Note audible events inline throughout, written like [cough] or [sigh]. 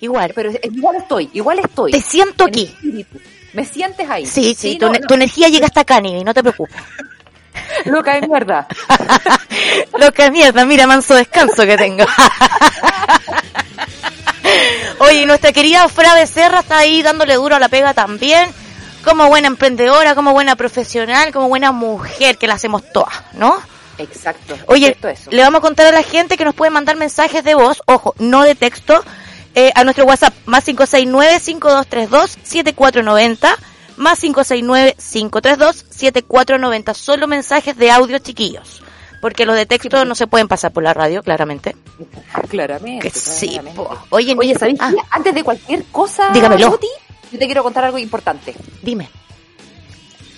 igual. Pero igual estoy, igual estoy. Te siento aquí. Me sientes ahí. Sí, sí, tu, tu, energía llega hasta acá, Nivi, no te preocupes. [laughs] Loca de mierda. [laughs] Loca de mierda, mira, manso descanso que tengo. [laughs] Oye, nuestra querida Fra Becerra está ahí dándole duro a la pega también. Como buena emprendedora, como buena profesional, como buena mujer, que la hacemos todas, ¿no? Exacto. Oye, le vamos a contar a la gente que nos puede mandar mensajes de voz, ojo, no de texto, eh, a nuestro WhatsApp, más 569-5232-7490, más 569-532-7490. Solo mensajes de audio, chiquillos. Porque los de texto no se pueden pasar por la radio, claramente. Claramente. sí, Oye, Oye ah. Antes de cualquier cosa, Dígamelo. yo te quiero contar algo importante. Dime.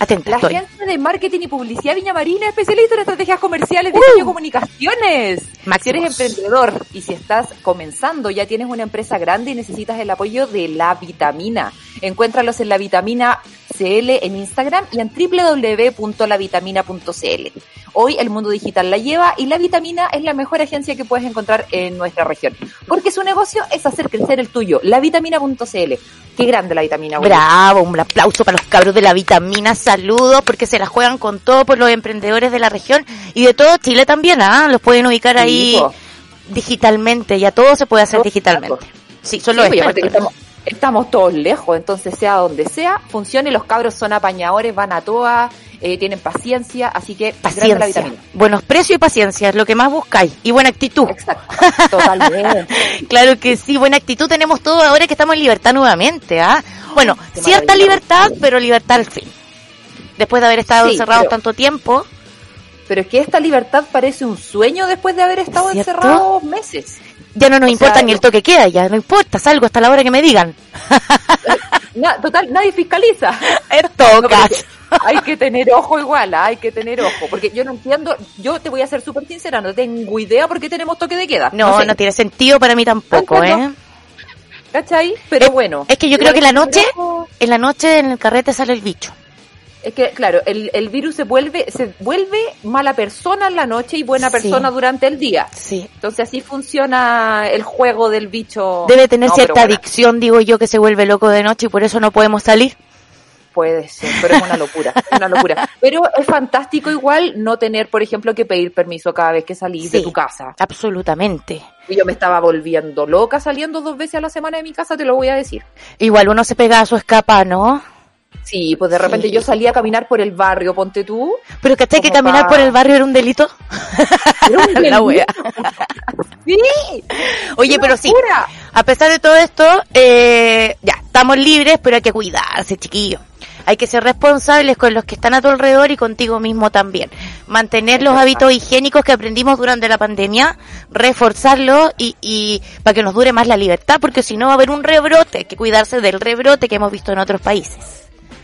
Atenta, la agencia de marketing y publicidad Viña Marina, especialista en estrategias comerciales, diseño y uh. comunicaciones. Si eres emprendedor y si estás comenzando, ya tienes una empresa grande y necesitas el apoyo de la vitamina. Encuéntralos en la vitamina CL en Instagram y en www.lavitamina.cl. Hoy el mundo digital la lleva y la vitamina es la mejor agencia que puedes encontrar en nuestra región. Porque su negocio es hacer crecer el tuyo. Lavitamina.cl. Qué grande la vitamina. Bravo, un aplauso para los cabros de la vitamina. Saludos porque se la juegan con todo por los emprendedores de la región y de todo Chile también. ¿ah? Los pueden ubicar ahí digitalmente. Ya todo se puede hacer digitalmente. Sí, solo sí, estamos, estamos todos lejos, entonces sea donde sea, funcione. Los cabros son apañadores, van a todas eh, tienen paciencia, así que paciencia. Buenos precios y paciencia es lo que más buscáis. Y buena actitud. Exacto, totalmente. [laughs] claro que sí, buena actitud tenemos todo ahora que estamos en libertad nuevamente, ¿ah? Bueno, cierta libertad, pero libertad al fin. Después de haber estado encerrados tanto tiempo. Pero es que esta libertad parece un sueño después de haber estado encerrados meses. Ya no nos importa ni el toque queda, ya no importa, salgo hasta la hora que me digan. [laughs] total, nadie fiscaliza. [laughs] Es toca hay que tener ojo igual, ¿ah? hay que tener ojo, porque yo no entiendo, yo te voy a ser súper sincera, no tengo idea por qué tenemos toque de queda. No, no, tiene sentido para mí tampoco, ¿eh? ¿Cachai? Pero bueno. Es que yo creo que en la noche, en la noche en el carrete sale el bicho. Es que, claro, el, el virus se vuelve, se vuelve mala persona en la noche y buena persona durante el día. Sí. Entonces así funciona el juego del bicho. Debe tener cierta adicción, digo yo, que se vuelve loco de noche y por eso no podemos salir. Puede ser, pero es una locura, una locura. Pero es fantástico igual no tener, por ejemplo, que pedir permiso cada vez que salís de tu casa. Absolutamente. Y yo me estaba volviendo loca saliendo dos veces a la semana de mi casa, te lo voy a decir. Igual uno se pega a su escapa, ¿no? Sí, pues de repente yo salía a caminar por el barrio, ponte tú. Pero ¿cachai que caminar por el barrio era un delito? Era un [laughs] La wea. sí. Oye, pero sí, a pesar de todo esto, eh, ya, estamos libres, pero hay que cuidarse, chiquillos. Hay que ser responsables con los que están a tu alrededor y contigo mismo también. Mantener los hábitos higiénicos que aprendimos durante la pandemia, reforzarlos y, y para que nos dure más la libertad, porque si no va a haber un rebrote, hay que cuidarse del rebrote que hemos visto en otros países.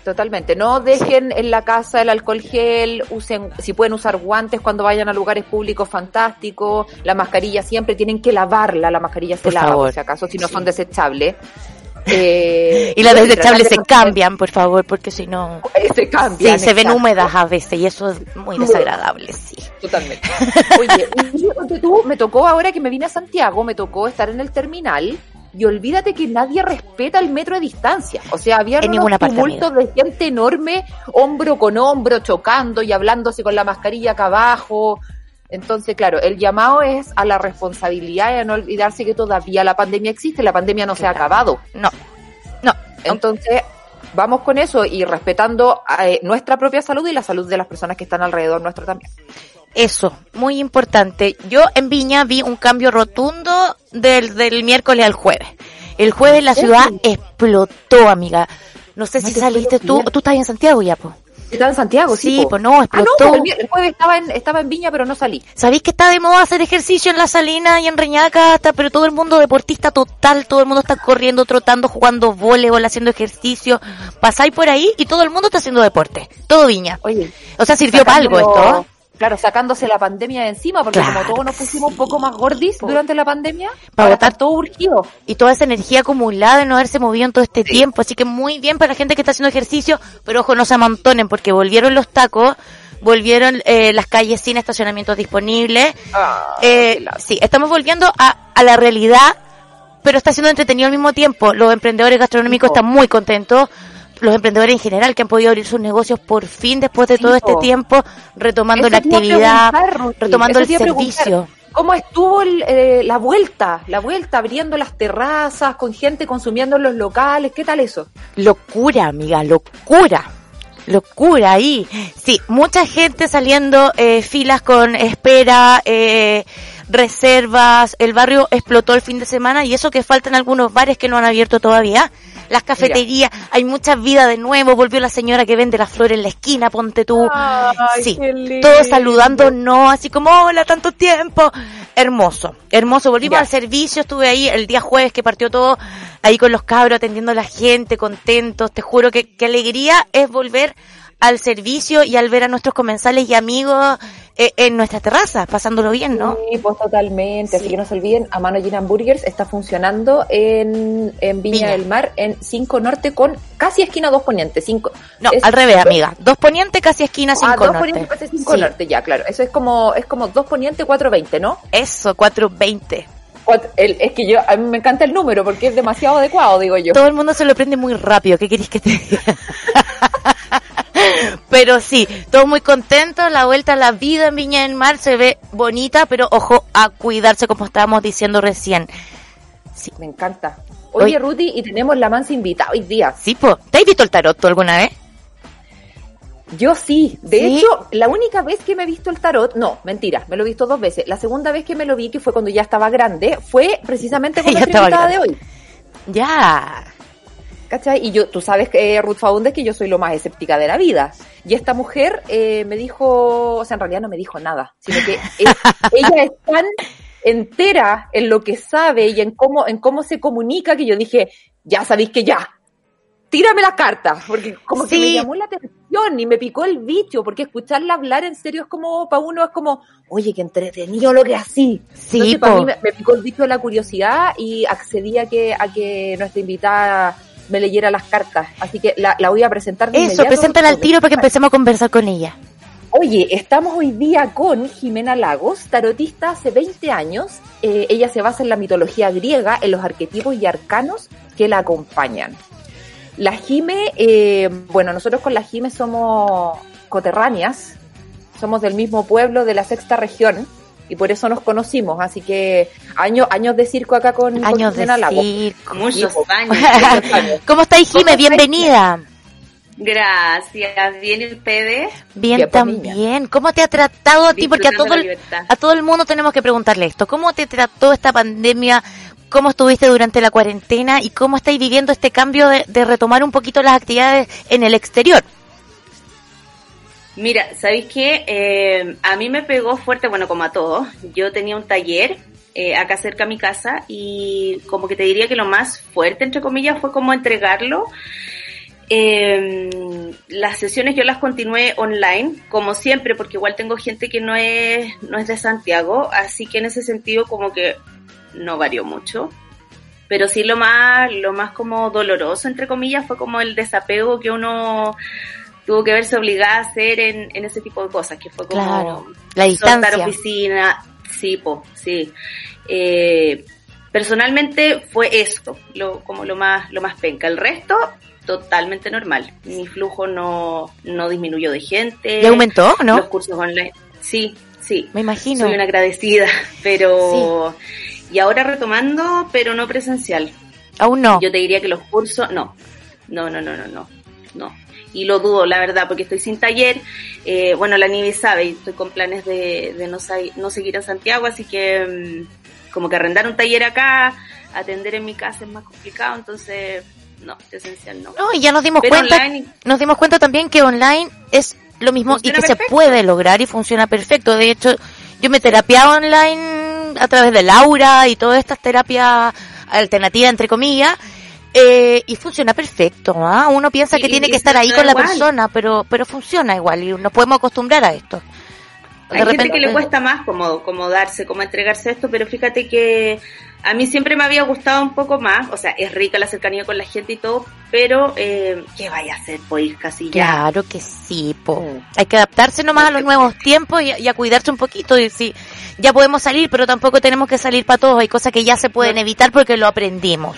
Totalmente. No dejen en la casa el alcohol gel, usen, si pueden usar guantes cuando vayan a lugares públicos, fantástico. La mascarilla siempre tienen que lavarla, la mascarilla se lava por si acaso, si no son desechables. Eh, y las desechables se cambian, por favor, porque si no... Se cambian. Sí, se ven húmedas a veces y eso es muy desagradable, sí. Totalmente. [laughs] Oye, y tú, me tocó ahora que me vine a Santiago, me tocó estar en el terminal y olvídate que nadie respeta el metro de distancia. O sea, había unos tumultos de gente enorme, hombro con hombro, chocando y hablándose con la mascarilla acá abajo. Entonces, claro, el llamado es a la responsabilidad y a no olvidarse que todavía la pandemia existe, la pandemia no se ha acabado. No, no. Entonces, vamos con eso y respetando eh, nuestra propia salud y la salud de las personas que están alrededor nuestro también. Eso, muy importante. Yo en Viña vi un cambio rotundo del, del miércoles al jueves. El jueves la ciudad explotó, amiga. No sé si saliste tú, tú estás en Santiago ya, pues. Estaba en Santiago, sí. Sí, pues no, explotó. Ah, no, el jueves estaba en, estaba en Viña, pero no salí. ¿Sabéis que está de moda hacer ejercicio en La Salina y en Reñaca? Hasta, pero todo el mundo deportista total, todo el mundo está corriendo, trotando, jugando voleibol, haciendo ejercicio. Pasáis por ahí y todo el mundo está haciendo deporte. Todo Viña. Oye. O sea, sirvió para algo esto. Claro, sacándose la pandemia de encima, porque como todos nos pusimos un poco más gordis durante la pandemia, para estar todo urgido. Y toda esa energía acumulada de no haberse movido en todo este tiempo. Así que muy bien para la gente que está haciendo ejercicio, pero ojo, no se amontonen, porque volvieron los tacos, volvieron eh, las calles sin estacionamientos disponibles. Ah, eh, sí, estamos volviendo a, a la realidad pero está siendo entretenido al mismo tiempo. Los emprendedores gastronómicos están muy contentos los emprendedores en general que han podido abrir sus negocios por fin después de todo este tiempo, retomando la actividad, retomando el servicio. ¿Cómo estuvo eh, la vuelta? La vuelta abriendo las terrazas, con gente consumiendo en los locales, ¿qué tal eso? Locura, amiga, locura. Locura ahí. Sí, mucha gente saliendo, eh, filas con espera, eh, reservas, el barrio explotó el fin de semana y eso que faltan algunos bares que no han abierto todavía las cafeterías, hay mucha vida de nuevo, volvió la señora que vende las flores en la esquina, ponte tú. sí, todos saludándonos, así como, hola, tanto tiempo. Hermoso, hermoso. Volvimos al servicio, estuve ahí el día jueves que partió todo, ahí con los cabros atendiendo a la gente, contentos. Te juro que, qué alegría es volver al servicio y al ver a nuestros comensales y amigos eh, en nuestra terraza, pasándolo bien, ¿no? Sí, pues totalmente. Así que no se olviden, a mano Gin Burgers está funcionando en, en Viña, del Mar, en 5 Norte, con casi esquina 2 Poniente. Cinco, no, al revés, amiga. 2 Poniente, casi esquina 5 ah, Norte. 2 Poniente, casi 5 Norte, ya, claro. Eso es como, es como 2 Poniente, 420, ¿no? Eso, 420. es que yo, a mí me encanta el número porque es demasiado adecuado, digo yo. Todo el mundo se lo prende muy rápido. ¿Qué queréis que te diga? [laughs] pero sí, todos muy contentos, la vuelta a la vida en Viña del Mar se ve bonita, pero ojo a cuidarse como estábamos diciendo recién. Sí. Me encanta. Oye, Rudy, y tenemos la mansa invitada hoy día. Sí, ¿te has visto el tarot alguna vez? Yo sí. De hecho, la única vez que me he visto el tarot, no, mentira, me lo he visto dos veces. La segunda vez que me lo vi, que fue cuando ya estaba grande, fue precisamente [laughs] con la invitada de hoy. Ya. ¿Cachai? Y yo, tú sabes que eh, Ruth Faundes que yo soy lo más escéptica de la vida. Y esta mujer eh, me dijo, o sea, en realidad no me dijo nada, sino que [laughs] ella es tan entera en lo que sabe y en cómo, en cómo se comunica que yo dije, ya sabéis que ya, tírame la carta, porque como que me llamó la atención y me picó el bicho, porque escucharla hablar en serio es como, para uno es como, oye, qué entretenido lo que así. Sí, Entonces, para mí me, picó el bicho de la curiosidad y accedí a que, a que nuestra invitada me leyera las cartas. Así que la, voy a presentar de Eso, preséntala al tiro para que empecemos a conversar con ella. Oye, estamos hoy día con Jimena Lagos, tarotista hace 20 años. Eh, ella se basa en la mitología griega, en los arquetipos y arcanos que la acompañan. La Jime, eh, bueno, nosotros con la Jime somos coterráneas, somos del mismo pueblo de la sexta región y por eso nos conocimos. Así que años años de circo acá con años de circo, [laughs] muchos años, ¿Cómo estáis, Jime? Bienvenida. Gracias, bien ustedes. Bien, pues, también. ¿Cómo te ha tratado a ti? Porque a todo, el, a todo el mundo tenemos que preguntarle esto. ¿Cómo te trató esta pandemia? ¿Cómo estuviste durante la cuarentena? ¿Y cómo estáis viviendo este cambio de, de retomar un poquito las actividades en el exterior? Mira, ¿sabéis qué? Eh, a mí me pegó fuerte, bueno, como a todos. Yo tenía un taller eh, acá cerca de mi casa y como que te diría que lo más fuerte, entre comillas, fue como entregarlo. Eh, las sesiones yo las continué online, como siempre, porque igual tengo gente que no es, no es de Santiago, así que en ese sentido como que no varió mucho. Pero sí lo más, lo más como doloroso, entre comillas, fue como el desapego que uno tuvo que verse obligada a hacer en, en ese tipo de cosas, que fue como claro, la distancia. oficina, sí, po, sí. Eh, personalmente fue esto, lo, como lo más, lo más penca. El resto, totalmente normal. Mi flujo no, no disminuyó de gente. ¿Y aumentó, no? Los cursos online. Sí, sí. Me imagino. Soy una agradecida, [laughs] pero... Y ahora retomando, pero no presencial. Aún no. Yo te diría que los cursos, no. No, no, no, no, no. No y lo dudo, la verdad, porque estoy sin taller. Eh, bueno, la Nivi sabe, estoy con planes de, de no, no, seguir en Santiago, así que mm, como que arrendar un taller acá, atender en mi casa es más complicado, entonces no, esencial no. No, y ya nos dimos cuenta, nos dimos cuenta también que online es lo mismo y que se puede lograr y funciona perfecto. De hecho, yo me terapiaba online a través de Laura y todas estas terapias alternativas, entre comillas, eh, y funciona perfecto, ¿ah? Uno piensa que tiene que estar ahí con la persona, pero pero funciona igual y nos podemos acostumbrar a esto. Hay gente que le cuesta más como, como darse, como entregarse esto, pero fíjate que a mí siempre me había gustado un poco más, o sea, es rica la cercanía con la gente y todo, pero eh, ¿qué vaya a hacer, pues, casi ya? Claro que sí, po. Hay que adaptarse nomás a los nuevos tiempos y, a cuidarse un poquito. Y sí, ya podemos salir, pero tampoco tenemos que salir para todos. Hay cosas que ya se pueden evitar porque lo aprendimos.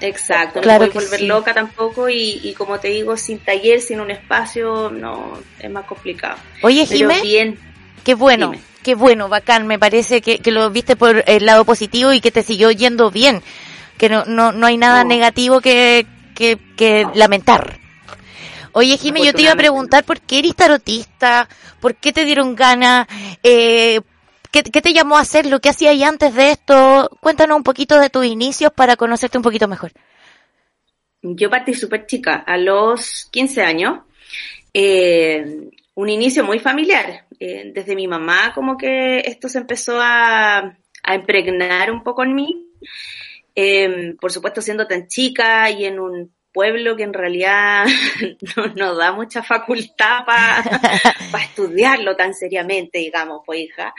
Exacto, no puedes volver loca tampoco y, y, como te digo, sin taller, sin un espacio, no, es más complicado. Oye, Jimé, bien. qué bueno, qué bueno, bacán, me parece que, que, lo viste por el lado positivo y que te siguió yendo bien, que no, no, no hay nada negativo que, que, que lamentar. Oye, Jimé, yo te iba a preguntar por qué eres tarotista, por qué te dieron ganas, eh, ¿qué, ¿qué, te llamó a hacer lo que hacías antes de esto? Cuéntanos un poquito de tus inicios para conocerte un poquito mejor. Yo partí súper chica, a los 15 años. Eh, un inicio muy familiar. Eh, desde mi mamá como que esto se empezó a, a impregnar un poco en mí. Eh, por supuesto siendo tan chica y en un pueblo que en realidad [laughs] no nos da mucha facultad para [laughs] estudiarlo tan seriamente, digamos, pues hija.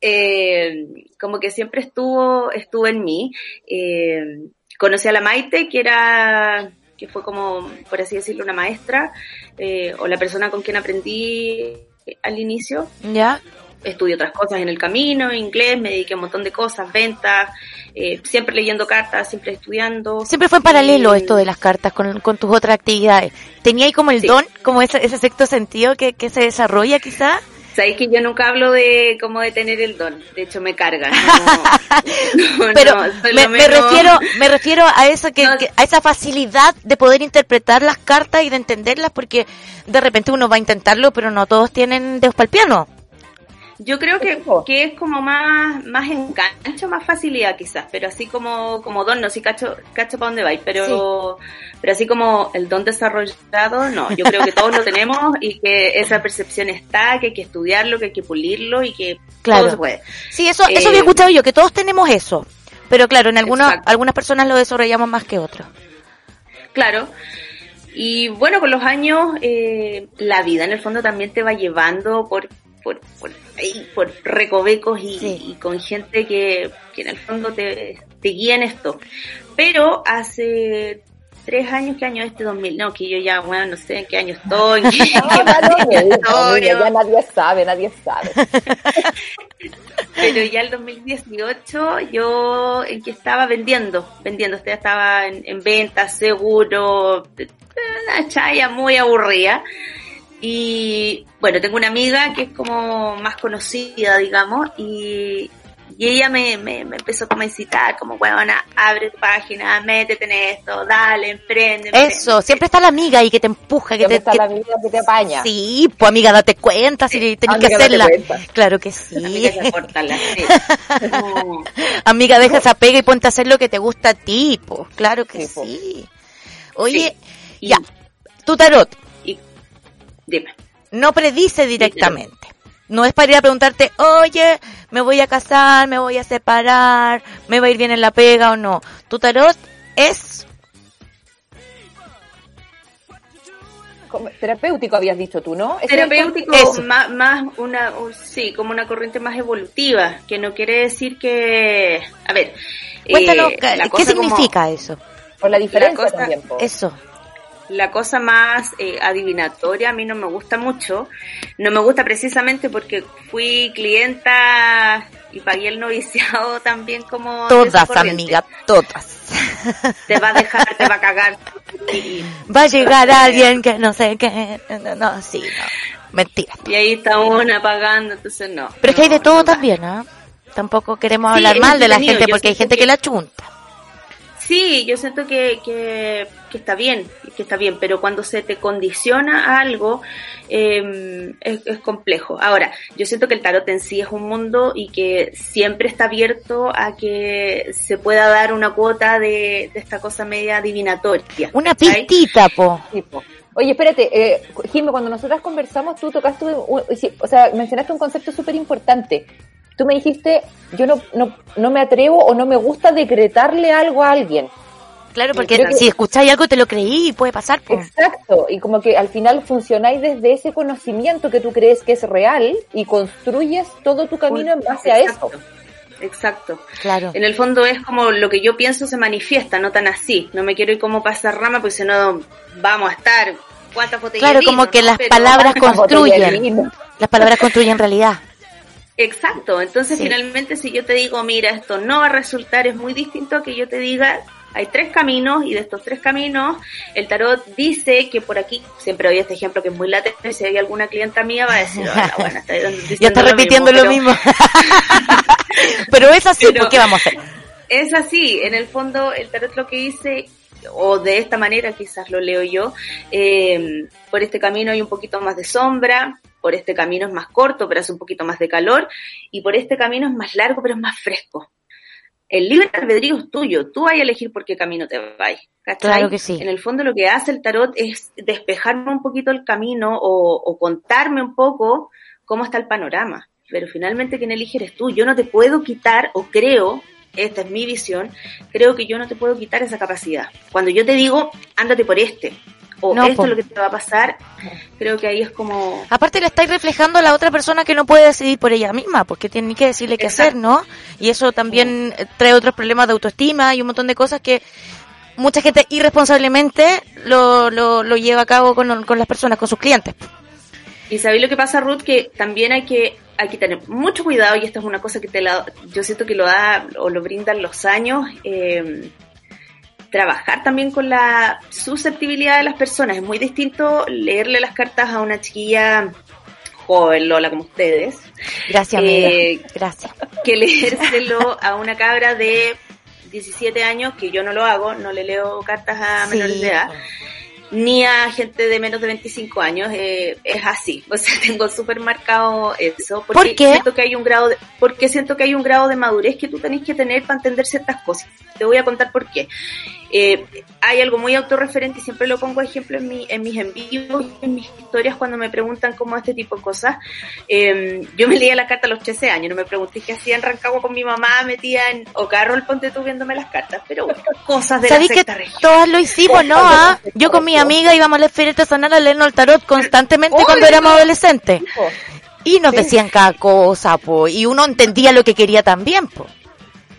Eh, como que siempre estuvo, estuvo en mí. Eh, conocí a la Maite, que era que fue como, por así decirlo, una maestra, eh, o la persona con quien aprendí al inicio. Ya. Estudié otras cosas en el camino, inglés, me dediqué a un montón de cosas, ventas, eh, siempre leyendo cartas, siempre estudiando. Siempre fue en paralelo esto de las cartas con, con tus otras actividades. ¿Tenía ahí como el don, como ese, ese sexto sentido que, que se desarrolla quizá? Sabéis que yo nunca hablo de como de tener el don, de hecho me carga. [laughs] Pero me, refiero, me refiero a esa que, a esa facilidad de poder interpretar las cartas y de entenderlas, porque de repente uno va a intentarlo, pero no todos tienen dedos para el piano. Yo creo que, que es como más, más engancho, más facilidad quizás, pero así como, como don, no sé cacho, cacho para dónde vais, pero, pero así como el don desarrollado, no, yo creo que todos lo tenemos y que esa percepción está, que hay que estudiarlo, que hay que pulirlo y que claro. todo se puede. Sí, eso, eso había eh, escuchado yo, que todos tenemos eso, pero claro, en algunas, algunas personas lo desarrollamos más que otros. Claro. Y bueno, con los años, eh, la vida en el fondo también te va llevando por, por, por, ahí, por recovecos y, con gente que, que, en el fondo te, te guía en esto. Pero hace tres años, ¿qué año es este 2000? No, que yo ya, bueno, no sé en qué año estoy. [laughs] [laughs] ya nadie sabe, nadie sabe. Pero ya el 2018 yo en que estaba vendiendo, vendiendo, usted estaba en, en venta, seguro, una chaya muy aburrida. Y bueno, tengo una amiga que es como más conocida, digamos, y, y ella me, me, me, empezó como a incitar, como, bueno, abre tu página, métete en esto, dale, emprende. Eso, siempre está la amiga y que te empuja, que te... está la amiga que te apaña. Sí, pues amiga, date cuenta si tenés que hacerla. Claro que [laughs] sí. Amiga, [laughs] sí. amiga, deja esa pega y ponte a hacer lo que te gusta a ti, pues, claro que sí. Oye, ya, tu tarot no predice directamente. No es para ir a preguntarte, oye, me voy a casar, me voy a separar, me va a ir bien en la pega o no. Tu tarot es... terapéutico habías dicho tú, ¿no? terapéutico, más, una, sí, como una corriente más evolutiva, que no quiere decir que, a ver, Cuéntanos, eh, ¿qué significa eso? Por la diferencia también. Eso la cosa más eh, adivinatoria a mí no me gusta mucho. No me gusta precisamente porque fui clienta y pagué el noviciado [laughs] también como... Todas, amiga, todas. [laughs] Te va a dejar, te va a cagar. [laughs] Va a llegar alguien que no sé qué... No, sí, no. Mentira. Y ahí está una pagando, entonces no. Pero es que hay de todo también, ¿ah? Tampoco queremos hablar mal de la gente porque hay gente que la chunta. Sí, yo siento que, que, está bien, que está bien, pero cuando se te condiciona a algo em, es, complejo. Ahora, yo siento que el tarot en sí es un mundo y que siempre está abierto a que se pueda dar una cuota de, esta cosa media adivinatoria. Una pistita, po. Oye, espérate, eh, cuando nosotras conversamos, tú tocaste, o sea, mencionaste un concepto súper importante, tú me dijiste, yo no, no, no me atrevo o no me gusta decretarle algo a alguien. Claro, porque si escucháis algo te lo creí y puede pasar. Exacto, y como que al final funcionáis desde ese conocimiento que tú crees que es real y construyes todo tu camino en base a eso. exacto. Claro. En el fondo es como lo que yo pienso se manifiesta, no tan así. No me quiero ir como pasar rama, porque si no vamos a estar cuántas botellas Claro, como que las palabras [laughs] construyen. Las palabras construyen realidad. Exacto, entonces finalmente si yo te digo, mira, esto no va a resultar, es muy distinto a que yo te diga, hay tres caminos y de estos tres caminos el tarot dice que por aquí, siempre oye este ejemplo que es muy latente, si hay alguna clienta mía va a decir, hola, bueno, está [laughs] ya está repitiendo lo mismo. [laughs] pero es así, ¿por qué vamos a hacer? Es así, en el fondo el tarot lo que dice o de esta manera quizás lo leo yo, eh, por este camino hay un poquito más de sombra, por este camino es más corto, pero hace un poquito más de calor, y por este camino es más largo, pero es más fresco. El libre albedrío es tuyo, tú vas a elegir por qué camino te vas. Claro que sí. En el fondo lo que hace el tarot es despejarme un poquito el camino o, o contarme un poco cómo está el panorama. Pero finalmente quien elige eres tú. Yo no te puedo quitar, o creo, esta es mi visión, creo que yo no te puedo quitar esa capacidad. Cuando yo te digo, ándate por este, o esto es lo que te va a pasar, creo que ahí es como... Aparte le estáis reflejando a la otra persona que no puede decidir por ella misma, porque tiene que decirle qué hacer, ¿no? Y eso también trae otros problemas de autoestima y un montón de cosas que mucha gente irresponsablemente lo, lo, lo lleva a cabo con, con las personas, con sus clientes. Y sabéis lo que pasa, Ruth, que también hay que hay que tener mucho cuidado y esta es una cosa que te la, yo siento que lo da o lo brindan los años. Eh, trabajar también con la susceptibilidad de las personas. Es muy distinto leerle las cartas a una chiquilla joven, Lola, como ustedes. Gracias, eh, Gracias. Que leérselo a una cabra de 17 años, que yo no lo hago, no le leo cartas a menores de edad ni a gente de menos de 25 años eh, es así. [laughs] O sea, tengo súper marcado eso. Porque ¿Por Siento que hay un grado de, porque siento que hay un grado de madurez que tú tenés que tener para entender ciertas cosas. Te voy a contar por qué. Eh, hay algo muy autorreferente y siempre lo pongo ejemplo en, mi, en mis envíos, en mis historias cuando me preguntan cómo este tipo de cosas. Eh, yo me leía la carta a los 13 años, no me pregunté qué hacía en Rancagua con mi mamá, metía en el ponte tú viéndome las cartas, pero cosas de la que todas lo hicimos, no? ¿Ah? Yo con mi amiga íbamos a la feria artesanal a leernos el tarot constantemente cuando éramos adolescentes. Y nos decían cada cosa, po, y uno entendía lo que quería también, po.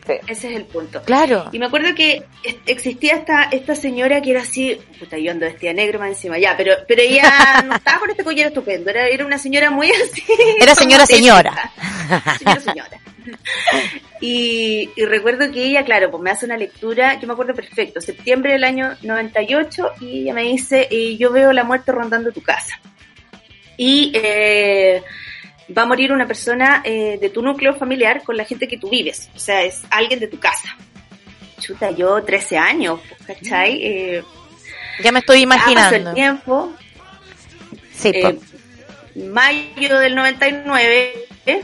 Ese es el punto. Claro. Y me acuerdo que existía esta, esta señora que era así, puta, yo ando vestida negro más encima, ya, pero, pero ella [laughs] no estaba con este collar estupendo, era, era una señora muy así. Era [laughs] señora, señora. Señora, señora. Y, y, recuerdo que ella, claro, pues me hace una lectura, yo me acuerdo perfecto, septiembre del año 98, y ella me dice, eh, yo veo la muerte rondando tu casa. Y eh, va a morir una persona eh, de tu núcleo familiar con la gente que tú vives, o sea, es alguien de tu casa. Chuta, yo 13 años, ¿cachai? Mm. Eh, ya me estoy imaginando. el tiempo. Sí, eh, mayo del 99, ¿eh?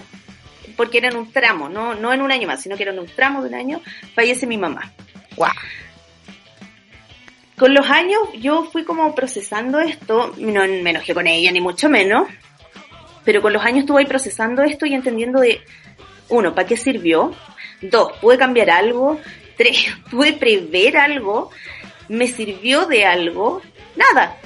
porque era en un tramo, no, no en un año más, sino que era en un tramo de un año, fallece mi mamá. Wow. Con los años yo fui como procesando esto, no me enojé con ella ni mucho menos, pero con los años estuve ahí procesando esto y entendiendo de, uno, ¿para qué sirvió? Dos, ¿pude cambiar algo? Tres, [laughs] ¿pude prever algo? ¿Me sirvió de algo? Nada,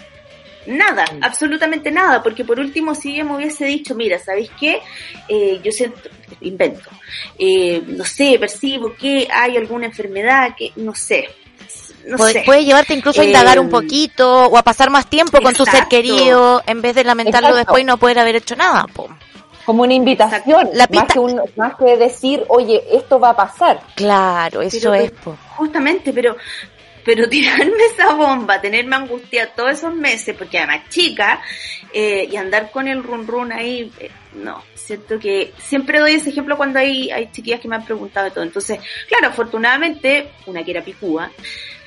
nada, mm. absolutamente nada, porque por último si ella me hubiese dicho, mira, ¿sabéis qué? Eh, yo siento, invento, eh, no sé, percibo que hay alguna enfermedad, que no sé, puede, llevarte incluso a indagar un eh, poquito o a pasar más tiempo con tu ser querido en vez de lamentarlo después y no poder haber hecho nada. Como una invitación, la más, que más que decir, oye, esto va a pasar. Claro, eso es. Justamente, pero pero [laughs] tirarme esa bomba, tenerme angustiada todos esos meses, porque además chica, eh, y andar con el run run ahí, eh, no, siento que siempre doy ese ejemplo cuando hay, hay chiquillas que me han preguntado de todo. Entonces, claro, afortunadamente, una que era picúa,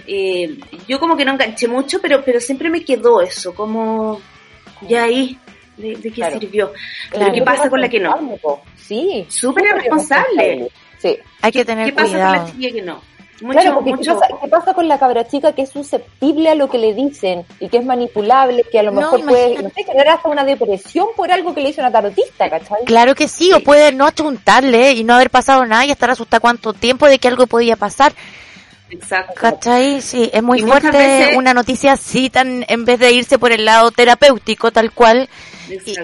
eh, yo como que no enganché mucho, pero, pero siempre me quedó eso, como ya ahí, de, qué sirvió. Pero ¿qué pasa con la que no? Sí. Súper irresponsable. Sí. Hay que tener cuidado. ¿Qué pasa con la chiquilla que no? claro, porque ¿qué, pasa, con la cabra chica que es susceptible a lo que le dicen y que es manipulable, que a lo mejor puede, no sé, tener hasta una depresión por algo que le hizo una tarotista, ¿cachai? Claro que sí, o puede no achuntarle y no haber pasado nada y estar asustada cuánto tiempo de que algo podía pasar. Exacto. ¿Cachai? Sí, es muy fuerte una noticia así, tan, en vez de irse por el lado terapéutico, tal cual,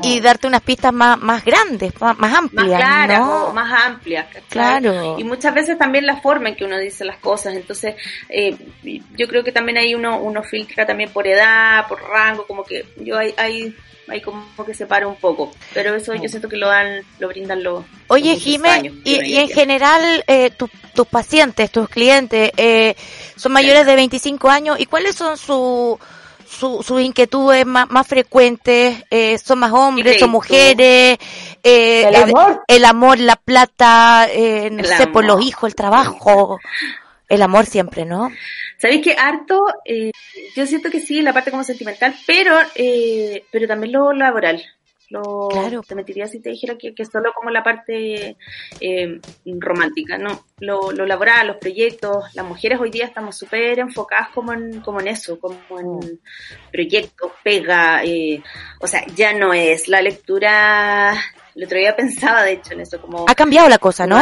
y, darte unas pistas más, más grandes, más, amplias. Más claras, más amplias. Claro. Y muchas veces también la forma en que uno dice las cosas. Entonces, eh, yo creo que también ahí uno, uno filtra también por edad, por rango, como que yo hay, hay hay como que se para un poco. Pero eso yo siento que lo dan, lo brindan los. Oye, Jimé, y, en general, eh, tus pacientes, tus clientes, eh, son mayores de 25 años, ¿y cuáles son sus sus inquietudes más, más frecuentes? Eh, ¿Son más hombres, son mujeres? Eh, el amor. El, amor, la plata, eh, no sé, por los hijos, el trabajo. El amor siempre, ¿no? Sabéis que harto, eh, yo siento que sí, la parte como sentimental, pero eh, pero también lo laboral. Lo, claro. Te mentiría si te dijera que, que solo como la parte eh, romántica, no. Lo, lo laboral, los proyectos, las mujeres hoy día estamos súper enfocadas como en, como en eso, como en mm. proyectos, pega, eh, o sea, ya no es la lectura, el otro día pensaba de hecho en eso, como... Ha cambiado la cosa, ¿no?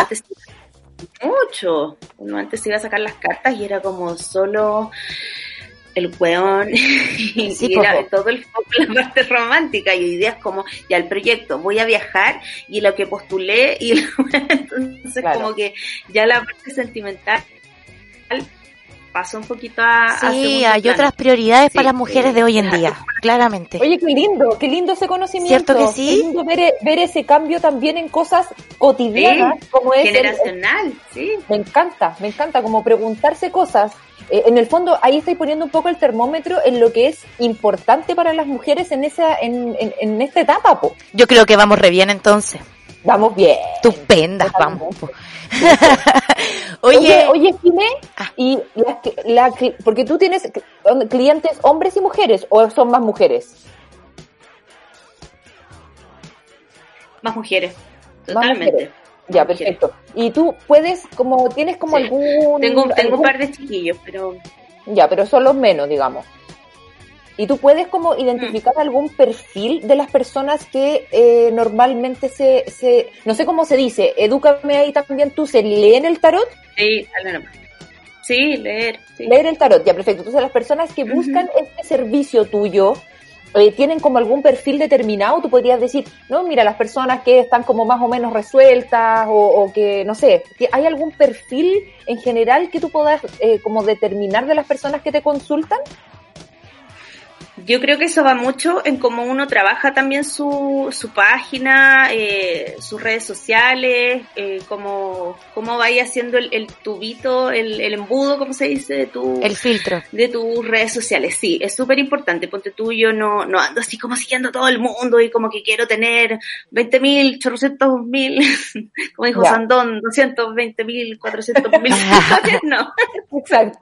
mucho. Uno antes iba a sacar las cartas y era como solo el weón [laughs] y era todo el foco la parte romántica y hoy día es como ya el proyecto voy a viajar y lo que postulé y [laughs] entonces como que ya la parte sentimental pasó un poquito a... Sí, hay otras prioridades para las mujeres de hoy en día, [laughs] claramente. Oye, qué lindo, qué lindo ese conocimiento. ¿Cierto que sí? Qué lindo ver, ese cambio también en cosas cotidianas, como es... Generacional, sí. Me encanta, me encanta, como preguntarse cosas. Eh, en el fondo, ahí estoy poniendo un poco el termómetro en lo que es importante para las mujeres en esa en, en, esta etapa. Po. Yo creo que vamos re bien entonces. Vamos bien. Estupendas, vamos. [laughs] oye, oye, Jimé, ah. y la, porque tú tienes clientes hombres y mujeres o son más mujeres? Más mujeres, totalmente. Ya, perfecto. Y tú puedes, como, tienes como algún... Tengo, tengo un par de chiquillos, pero... Ya, pero son los menos, digamos. ¿Y tú puedes como identificar mm. algún perfil de las personas que eh, normalmente se, se, no sé cómo se dice, edúcame ahí también tú, ¿se leen el tarot? Sí, sí leer. Leer el tarot, ya, perfecto. Entonces las personas que buscan este servicio tuyo, eh, tienen como algún perfil determinado, tú podrías decir, no, mira, las personas que están como más o menos resueltas o, o que, no sé, ¿hay algún perfil en general que tú puedas eh, como determinar de las personas que te consultan? Yo creo que eso va mucho en cómo uno trabaja también su, su página, eh, sus redes sociales, eh, cómo, cómo vaya haciendo el, tubito, el, el, embudo, como se dice, de tu... El filtro. De tus redes sociales, sí, es súper importante. Ponte tú, yo no, no ando así como siguiendo a todo el mundo y como que quiero tener 20 mil, 800 mil, [laughs] como dijo Sandón, 220 mil, 400 mil, [laughs] [laughs] no. Exacto.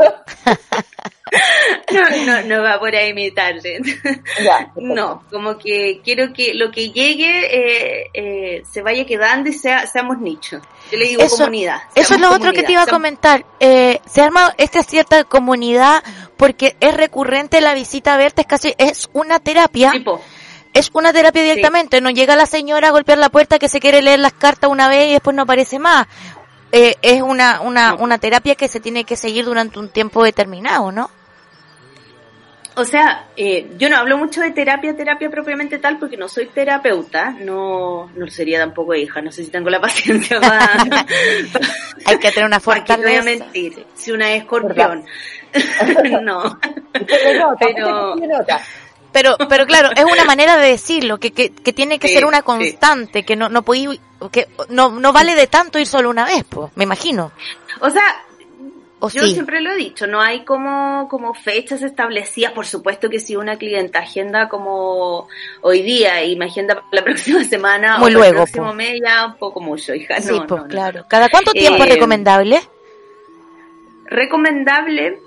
No, no, no va por ahí mi target. [laughs] no, como que quiero que lo que llegue eh, eh, se vaya quedando y sea, seamos nicho. Yo le digo comunidad. Eso es lo otro que te iba a comentar. Eh, se arma esta cierta comunidad porque es recurrente la visita a verte, es casi, es una terapia. Es una terapia directamente, no llega la señora a golpear la puerta que se quiere leer las cartas una vez y después no aparece más. Eh, es una, una, una terapia que se tiene que seguir durante un tiempo determinado, ¿no? O sea, eh, yo no hablo mucho de terapia, terapia propiamente tal, porque no soy terapeuta, no, no sería tampoco hija, no sé si tengo la [laughs] paciencia para... [laughs] Hay que tener una [laughs] fuerza. No voy a mentir, si una escorpión. no. pero... Pero, pero claro, es una manera de decirlo, que, que, que tiene que ser una constante, que no, no que no, no vale de tanto ir solo una vez, pues, me imagino. O sea, yo siempre lo he dicho, no hay como, como fechas establecidas, por supuesto que si una clienta agenda como hoy día y me agenda para la [laughs] próxima semana Muy o luego, el próximo mes ya un poco mucho, hija. Sí, pues claro. ¿Cada cuánto tiempo es eh, recomendable? Recomendable,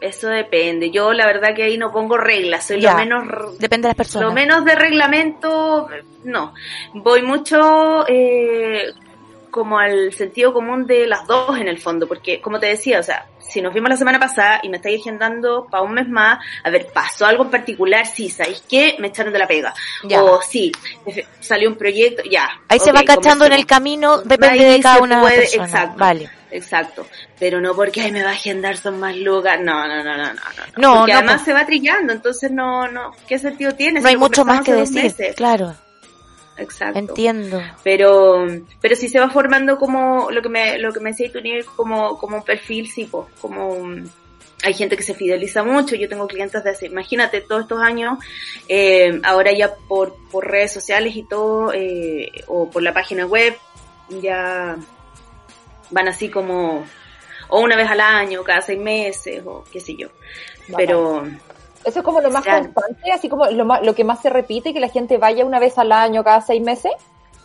eso depende. Yo la verdad que ahí no pongo reglas, soy lo menos... Depende de las personas. Lo menos de reglamento, no. Voy mucho... Eh, como al sentido común de las dos en el fondo, porque como te decía, o sea, si nos vimos la semana pasada y me estáis agendando para un mes más, a ver, pasó algo en particular, sí, ¿sabéis qué? Me echaron de la pega. O sí, salió un proyecto, ya. Ahí se va cachando en el camino, depende de cada una persona. Exacto. Vale. Exacto, pero no porque ay me va a agendar son más lugar, no, no, no, no, no, no. porque además se va trillando, entonces no, no, ¿qué sentido tiene? No hay mucho más que decir, claro. Exacto. Entiendo. Pero, pero si se va formando como lo que me, lo que me decía tú, como, como un perfil, sí, pues, como hay gente que se fideliza mucho. Yo tengo clientes de hace, imagínate, todos estos años, eh, ahora ya por, por redes sociales y todo, eh, o por la página web, ya van así como, o una vez al año, cada seis meses, o qué sé yo. Pero, eso es como lo más constante, así como lo, lo que más se repite, que la gente vaya una vez al año, cada seis meses.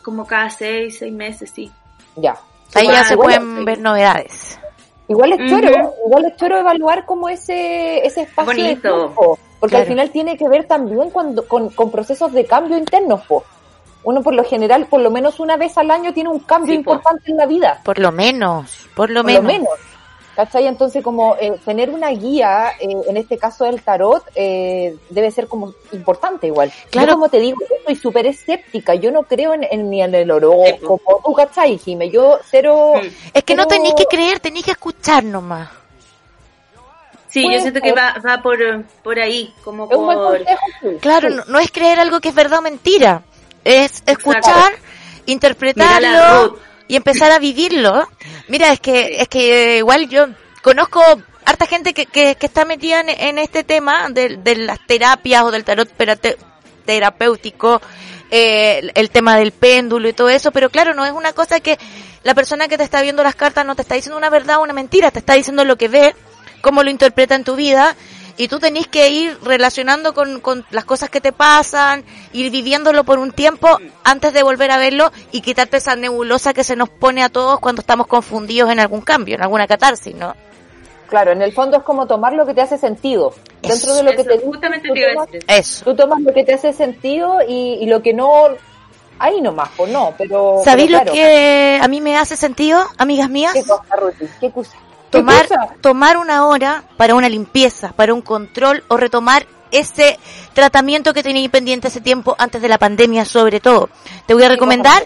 Como cada seis, seis meses, sí. Ya. Ahí ya se pueden ver novedades. Igual es choro, igual es choro evaluar como ese, ese espacio de tiempo, porque al final tiene que ver también cuando, con, con procesos de cambio internos, po. Uno por lo general, por lo menos una vez al año tiene un cambio importante en la vida. Por lo menos, por lo por menos. Lo menos. ¿Cachai? Entonces, como eh, tener una guía, eh, en este caso del tarot, eh, debe ser como importante igual. Claro. Yo, como te digo, yo soy súper escéptica, yo no creo en, ni en el como tú, ¿cachai, Jime? Yo cero... Mm. Es que no tenéis que creer, tenéis que escuchar nomás. Sí, yo siento que va, va por, por ahí, como por... Un consejo, Claro, no, es creer algo que es verdad o mentira, es escuchar, interpretarlo y empezar a vivirlo. Mira, es que, es que igual yo conozco harta gente que, que, está metida en, este tema de, de, las terapias o del tarot terapéutico, eh, el tema del péndulo y todo eso, pero claro, no es una cosa que la persona que te está viendo las cartas no te está diciendo una verdad o una mentira, te está diciendo lo que ve, cómo lo interpreta en tu vida y tú tenés que ir relacionando con, con, las cosas que te pasan, ir viviéndolo por un tiempo antes de volver a verlo y quitarte esa nebulosa que se nos pone a todos cuando estamos confundidos en algún cambio, en alguna catarsis, ¿no? Claro, en el fondo es como tomar lo que te hace sentido. Dentro de lo que te justamente tú, tomas, eso. tú tomas lo que te hace sentido y, y lo que no ahí nomás, pues no, pero... ¿Sabéis lo que a mí me hace sentido, amigas mías? ¿Qué cosa, Ruti? ¿Qué cosa? Tomar, tomar una hora para una limpieza, para un control o retomar ese tratamiento que tenía pendiente hace tiempo antes de la pandemia sobre todo. Te voy a recomendar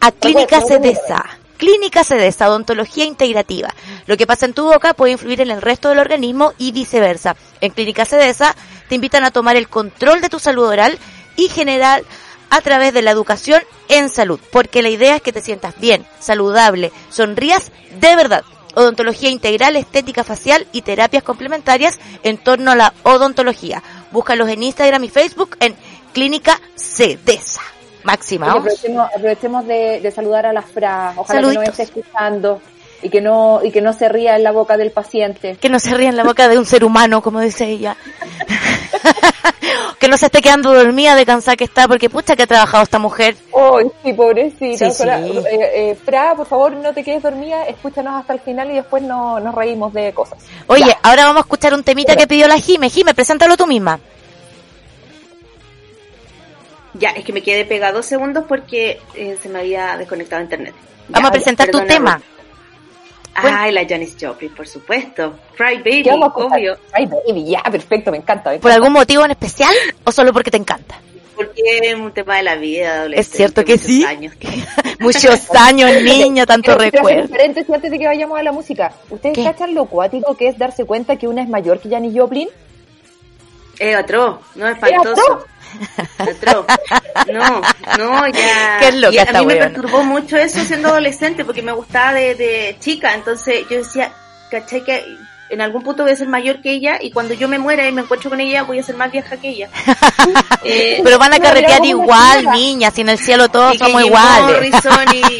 a Clínica Cedesa. Clínica Cedesa, odontología integrativa. Lo que pasa en tu boca puede influir en el resto del organismo y viceversa. En Clínica Cedesa te invitan a tomar el control de tu salud oral y general a través de la educación en salud, porque la idea es que te sientas bien, saludable, sonrías de verdad odontología integral, estética facial y terapias complementarias en torno a la odontología. Búscalos en Instagram y Facebook en Clínica Cedesa. Máxima. aprovechemos, aprovechemos de, saludar a la Fra. Ojalá que nos esté escuchando y que no y que no se ría en la boca del paciente. Que no se ría en la boca de un ser humano, como dice ella. [laughs] que no se esté quedando dormida de cansada que está, porque pucha que ha trabajado esta mujer. Oh, sí, pobrecita. Eh, eh, Fra, por favor, no te quedes dormida, escúchanos hasta el final y después no, nos reímos de cosas. Oye, ahora vamos a escuchar un temita que pidió la Jime. Jime, preséntalo tú misma. Ya, es que me quedé pegado dos segundos porque eh, se me había desconectado internet. vamos a presentar tu tema. Ay, la Janis Joplin, por supuesto. Cry Baby, obvio. Cry Baby, ya, perfecto, me encanta, ¿Por algún motivo en especial o solo porque te encanta? Porque es un tema de la vida, Es cierto que sí. Años. [laughs] muchos años, niña, tanto recuerdo. antes de que vayamos a la música, ¿ustedes ¿Qué? cachan lo cuático que es darse cuenta que una es mayor que Janis Joplin? Es otro, no es faltoso. [laughs] Otro. No, no, ya. ¿Qué es lo que y a mí me perturbó mucho eso siendo adolescente porque me gustaba de, de chica. Entonces yo decía, caché que en algún punto voy a ser mayor que ella y cuando yo me muera y me encuentro con ella voy a ser más vieja que ella. [laughs] eh, Pero van a carretear igual, niña, si en el cielo todos somos iguales. Y...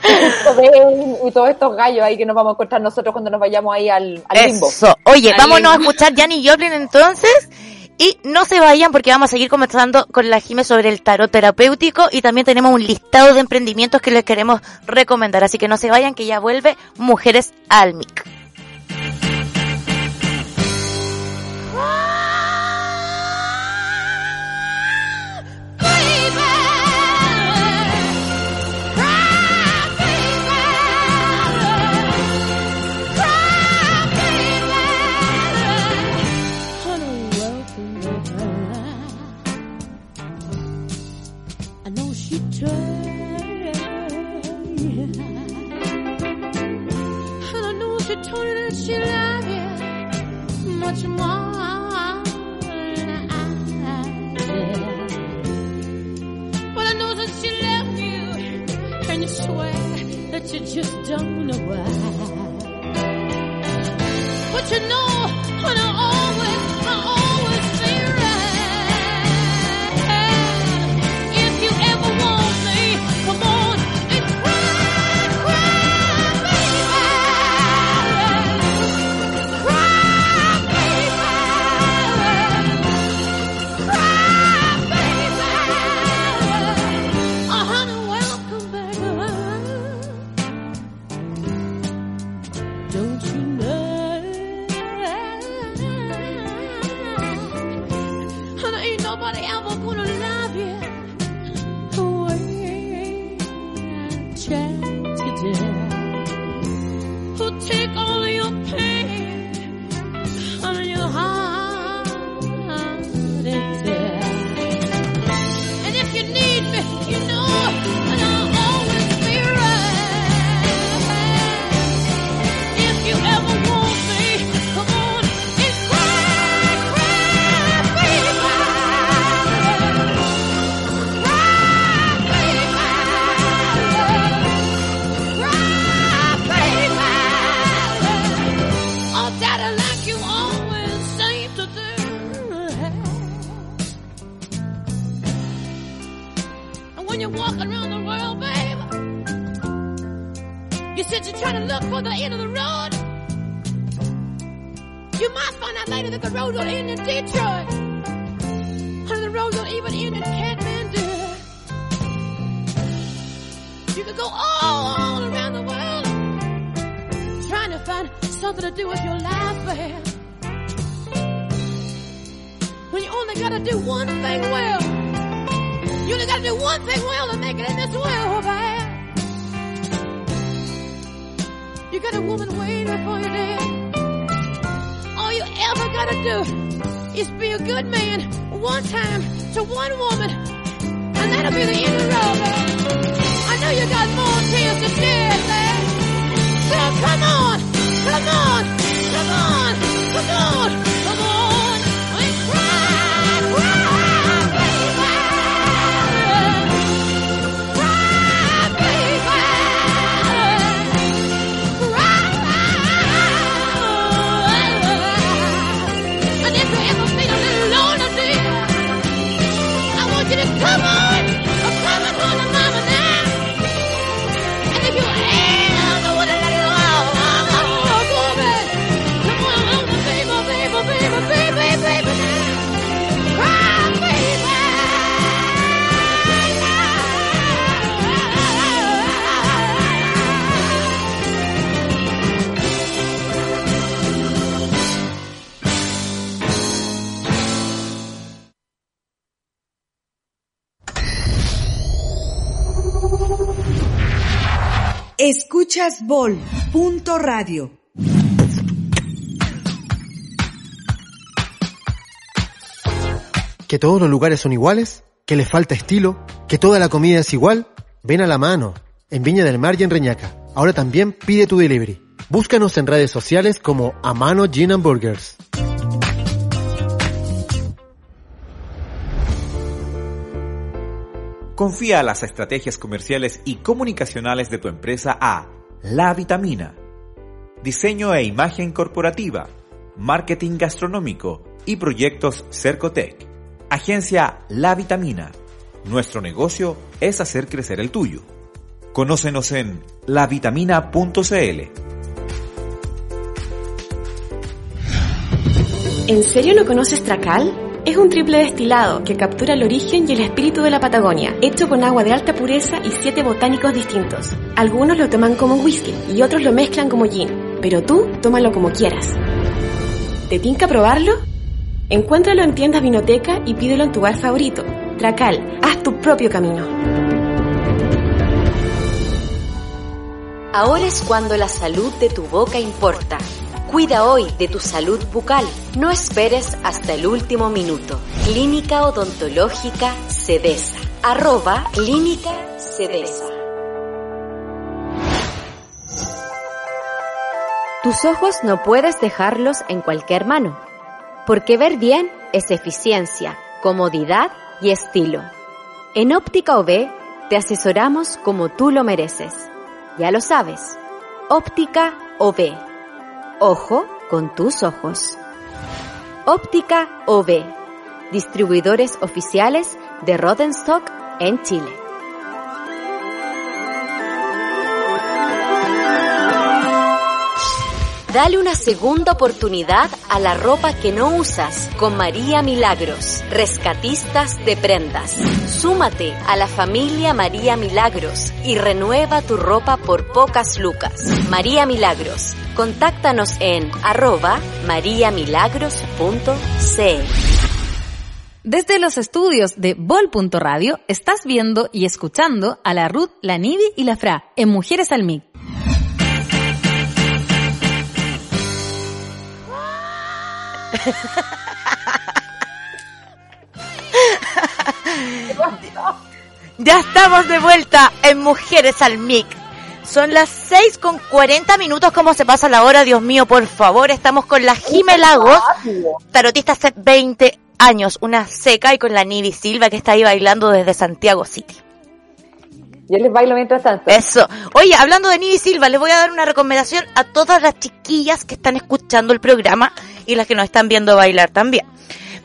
[laughs] y todos estos gallos ahí que nos vamos a encontrar nosotros cuando nos vayamos ahí al, al limbo. Oye, vámonos a escuchar Janis Joplin entonces. Y no se vayan porque vamos a seguir conversando con la Jime sobre el tarot terapéutico y también tenemos un listado de emprendimientos que les queremos recomendar. Así que no se vayan que ya vuelve Mujeres Almic. when you're walking around the world, babe. You said you're trying to look for the end of the road. You might find out later that the road will end in Detroit. Honey, the road will even end in Kathmandu. You could go all around the world trying to find something to do with your life, babe. When you only gotta do one thing well only got to do one thing well to make it in this world, man. You got a woman waiting for you there. All you ever got to do is be a good man one time to one woman, and that'll be the end of the road, man. I know you got more tears to shed, man. So come on, come on, come on, come on. Punto radio. ¿Que todos los lugares son iguales? ¿Que les falta estilo? ¿Que toda la comida es igual? Ven a la mano, en Viña del Mar y en Reñaca. Ahora también pide tu delivery. Búscanos en redes sociales como Amano Gin and Burgers. Confía las estrategias comerciales y comunicacionales de tu empresa a La Vitamina. Diseño e imagen corporativa, marketing gastronómico y proyectos Cercotec. Agencia La Vitamina. Nuestro negocio es hacer crecer el tuyo. Conócenos en lavitamina.cl. ¿En serio no conoces Tracal? Es un triple destilado que captura el origen y el espíritu de la Patagonia, hecho con agua de alta pureza y siete botánicos distintos. Algunos lo toman como whisky y otros lo mezclan como gin, pero tú tómalo como quieras. ¿Te tinca probarlo? Encuéntralo en tiendas vinoteca y pídelo en tu bar favorito. Tracal, haz tu propio camino. Ahora es cuando la salud de tu boca importa. Cuida hoy de tu salud bucal. No esperes hasta el último minuto. Clínica Odontológica Cedesa. Arroba Clínica Cedesa. Tus ojos no puedes dejarlos en cualquier mano. Porque ver bien es eficiencia, comodidad y estilo. En Óptica OB te asesoramos como tú lo mereces. Ya lo sabes. Óptica OB. Ojo con tus ojos. Óptica OB. Distribuidores oficiales de Rodenstock en Chile. Dale una segunda oportunidad a la ropa que no usas con María Milagros, rescatistas de prendas. Súmate a la familia María Milagros y renueva tu ropa por pocas lucas. María Milagros, contáctanos en arroba mariamilagros.c. Desde los estudios de Bol.radio estás viendo y escuchando a la Ruth, la Nivi y la Fra en Mujeres al MIC. [laughs] ya estamos de vuelta en Mujeres al MIC. Son las 6 con 40 minutos. ¿Cómo se pasa la hora? Dios mío, por favor. Estamos con la Jime Lagos, tarotista hace 20 años, una seca, y con la Nivi Silva que está ahí bailando desde Santiago City. Yo les bailo mientras tanto. Eso. Oye, hablando de Nivi Silva, les voy a dar una recomendación a todas las chiquillas que están escuchando el programa y las que nos están viendo bailar también.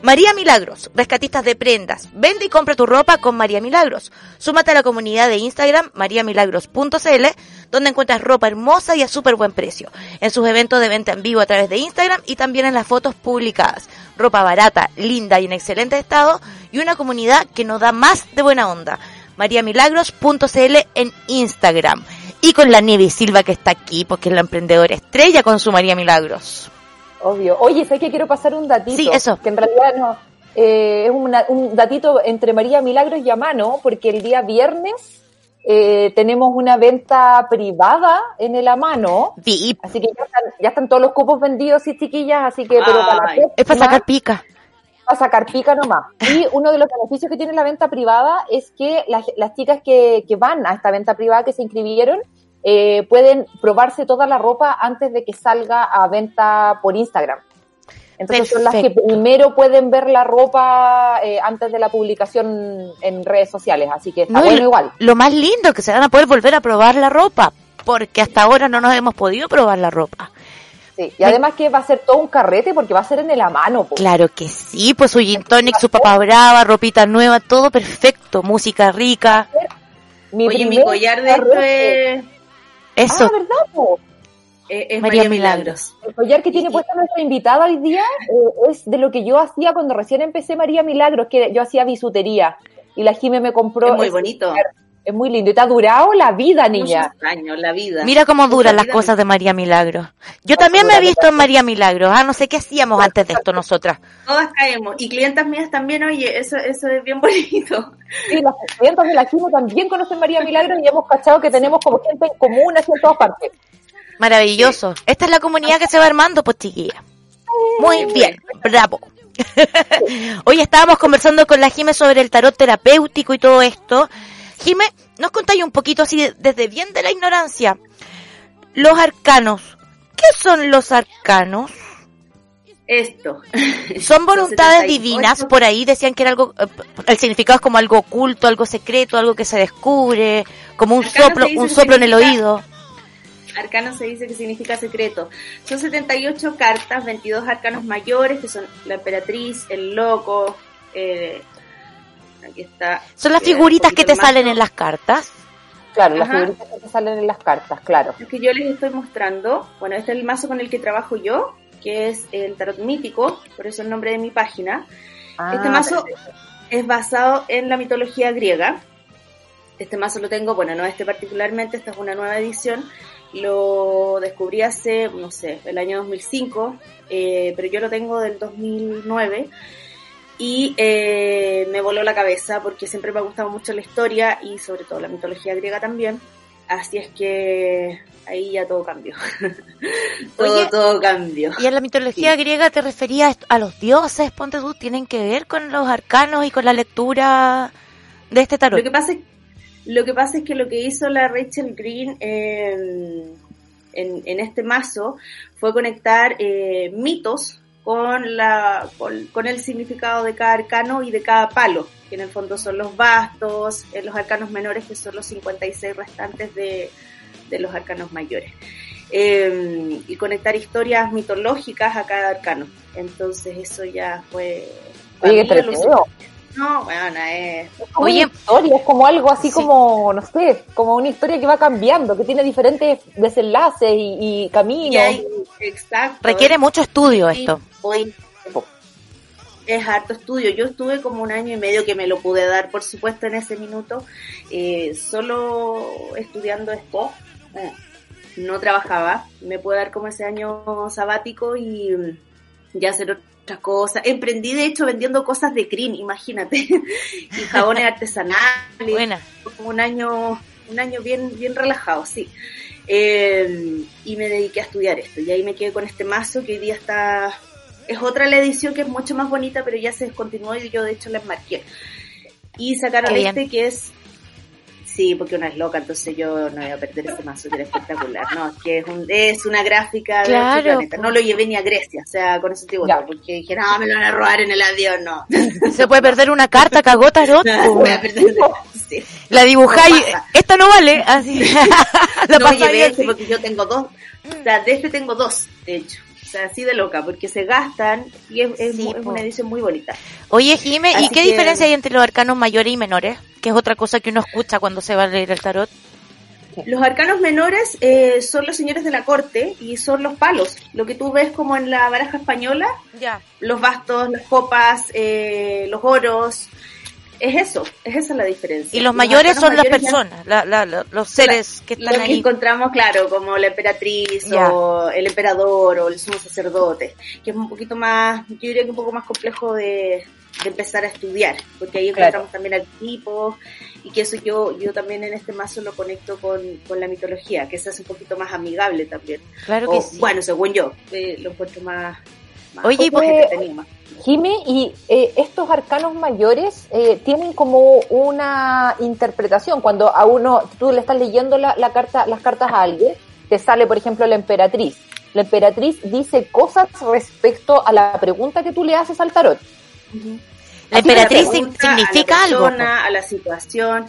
María Milagros, rescatistas de prendas. Vende y compra tu ropa con María Milagros. Súmate a la comunidad de Instagram mariamilagros.cl, donde encuentras ropa hermosa y a súper buen precio. En sus eventos de venta en vivo a través de Instagram y también en las fotos publicadas. Ropa barata, linda y en excelente estado y una comunidad que nos da más de buena onda. mariamilagros.cl en Instagram. Y con la Nieve Silva que está aquí, porque es la emprendedora estrella con su María Milagros. Obvio. Oye, sé que quiero pasar un datito. Sí, eso. Que en realidad no. Eh, es un datito entre María Milagros y Amano, porque el día viernes eh, tenemos una venta privada en el Amano. Sí. Así que ya están, todos los cupos vendidos y chiquillas, así que, pero para Es para sacar pica. Para sacar pica nomás. Y uno de los beneficios que tiene la venta privada es que las, las chicas que, que van a esta venta privada que se inscribieron, eh, pueden probarse toda la ropa antes de que salga a venta por Instagram. Entonces son las que primero pueden ver la ropa eh, antes de la publicación en redes sociales, así que está bueno igual. Lo más lindo es que se van a poder volver a probar la ropa, porque hasta ahora no nos hemos podido probar la ropa. Sí, y además que va a ser todo un carrete porque va a ser en el a mano. Claro que sí, pues su gin tonic, su papa brava, ropita nueva, todo perfecto, música rica. Mi Oye, mi collar de esto es eso. Ah, ¿verdad? Eh, es María, Milagros. El collar que tiene puesta nuestra invitada hoy día eh, es de lo que yo hacía cuando recién empecé María Milagros, que yo hacía bisutería. Y la Jime me compró. Es muy bonito. Es muy lindo. Y te ha durado la vida, niña. Muchos años, la vida. Mira cómo duran las cosas de María Milagros. Yo también me he visto en María Milagros. Ah, no sé qué hacíamos antes de esto nosotras. Todas caemos. Y clientas mías también, oye, eso, eso es bien bonito. Sí, las clientas de la Jime también conocen María Milagros y hemos cachado que tenemos como gente en común así en todas partes. Maravilloso. Esta es la comunidad que se va armando, pues chiquilla. Muy bien, bravo. [laughs] Hoy estábamos conversando con la Jime sobre el tarot terapéutico y todo esto. Jime, nos contáis un poquito así desde bien de la ignorancia. Los arcanos. ¿Qué son los arcanos? Esto. Son [laughs] voluntades divinas, por ahí decían que era algo, eh, el significado es como algo oculto, algo secreto, algo que se descubre, como un soplo, un soplo en el oído. Arcano se dice que significa secreto. Son 78 cartas, 22 arcanos mayores, que son la emperatriz, el loco, eh, aquí está. Son las figuritas que te salen en las cartas. Claro, las figuritas que te salen en las cartas, claro. Lo que yo les estoy mostrando, bueno, este es el mazo con el que trabajo yo, que es el tarot mítico, por eso el nombre de mi página. Ah, este mazo es basado en la mitología griega. Este mazo lo tengo, bueno, no este particularmente, esta es una nueva edición, lo descubrí hace, no sé, el año 2005, eh, pero yo lo tengo del 2009 y eh, me voló la cabeza porque siempre me ha gustado mucho la historia y sobre todo la mitología griega también. Así es que ahí ya todo cambió. [laughs] todo, todo cambió. ¿Y en la mitología griega te referías a los dioses, ponte tú, tienen que ver con los arcanos y con la lectura de este tarot? Lo que pasa es lo que pasa es que lo que hizo la Rachel Green en, en, este mazo fue conectar eh, mitos con, la, con, el significado de cada arcano y de cada palo, que en el fondo son los bastos, eh, los arcanos menores que son los 56 restantes de, de los arcanos mayores. Eh, y conectar historias mitológicas a cada arcano. Entonces eso ya fue... Oye, no, bueno, es... como Oye, historia, es como algo así como, no sé, como una historia que va cambiando, que tiene diferentes desenlaces y, caminos. exacto. Requiere mucho estudio esto. es harto estudio. Yo estuve como un año y medio que me lo pude dar, por supuesto, en ese minuto, eh, solo estudiando esto. Eh, no trabajaba, me pude dar como ese año sabático y ya hacer otra cosa. Emprendí, de hecho, vendiendo cosas de crin, imagínate, [laughs] y jabones [laughs] artesanales. Buena. Como un año, un año bien, bien relajado, sí. Eh, y me dediqué a estudiar esto. Y ahí me quedé con este mazo que hoy día está... Es otra la edición que es mucho más bonita, pero ya se descontinuó y yo de hecho la enmarqué. Y sacaron este que es Sí, porque una es loca, entonces yo no voy a perder este mazo que era espectacular. No, es que es, un, es una gráfica de otro planeta. No lo llevé ni a Grecia, o sea, con ese tipo, porque dije, no, me lo van a robar en el avión, no. [laughs] Se puede perder una carta, cagó tarot. [laughs] La dibujáis, esta no vale, así. [laughs] la no llevé este porque yo tengo dos, o sea, de este tengo dos, de hecho así de loca, porque se gastan y es, una edición muy bonita. Oye, Jime, ¿y qué diferencia hay entre los arcanos mayores y menores? Que es otra cosa que uno escucha cuando se va a leer el tarot. Los arcanos menores eh, son los señores de la corte y son los palos. Lo que tú ves como en la baraja española, ya. los bastos, las copas, eh, los oros, es eso, es esa la diferencia. Y los, mayores son las personas, los seres que están ahí. que encontramos, claro, como la emperatriz o el emperador o el sumo sacerdote, que es un poquito más, yo diría que un poco más complejo de, empezar a estudiar, porque ahí encontramos también arquetipos y que eso yo yo también en este mazo lo conecto con, la mitología, que se hace un poquito más amigable también. Claro que sí. Bueno, según yo, eh, lo encuentro más, Oye, pues, Jime, y eh, estos arcanos mayores eh, tienen como una interpretación. Cuando a uno, tú le estás leyendo la, carta, las cartas a alguien, te sale, por ejemplo, la emperatriz. La emperatriz dice cosas respecto a la pregunta que tú le haces al tarot. La emperatriz significa a la persona, algo. A la situación.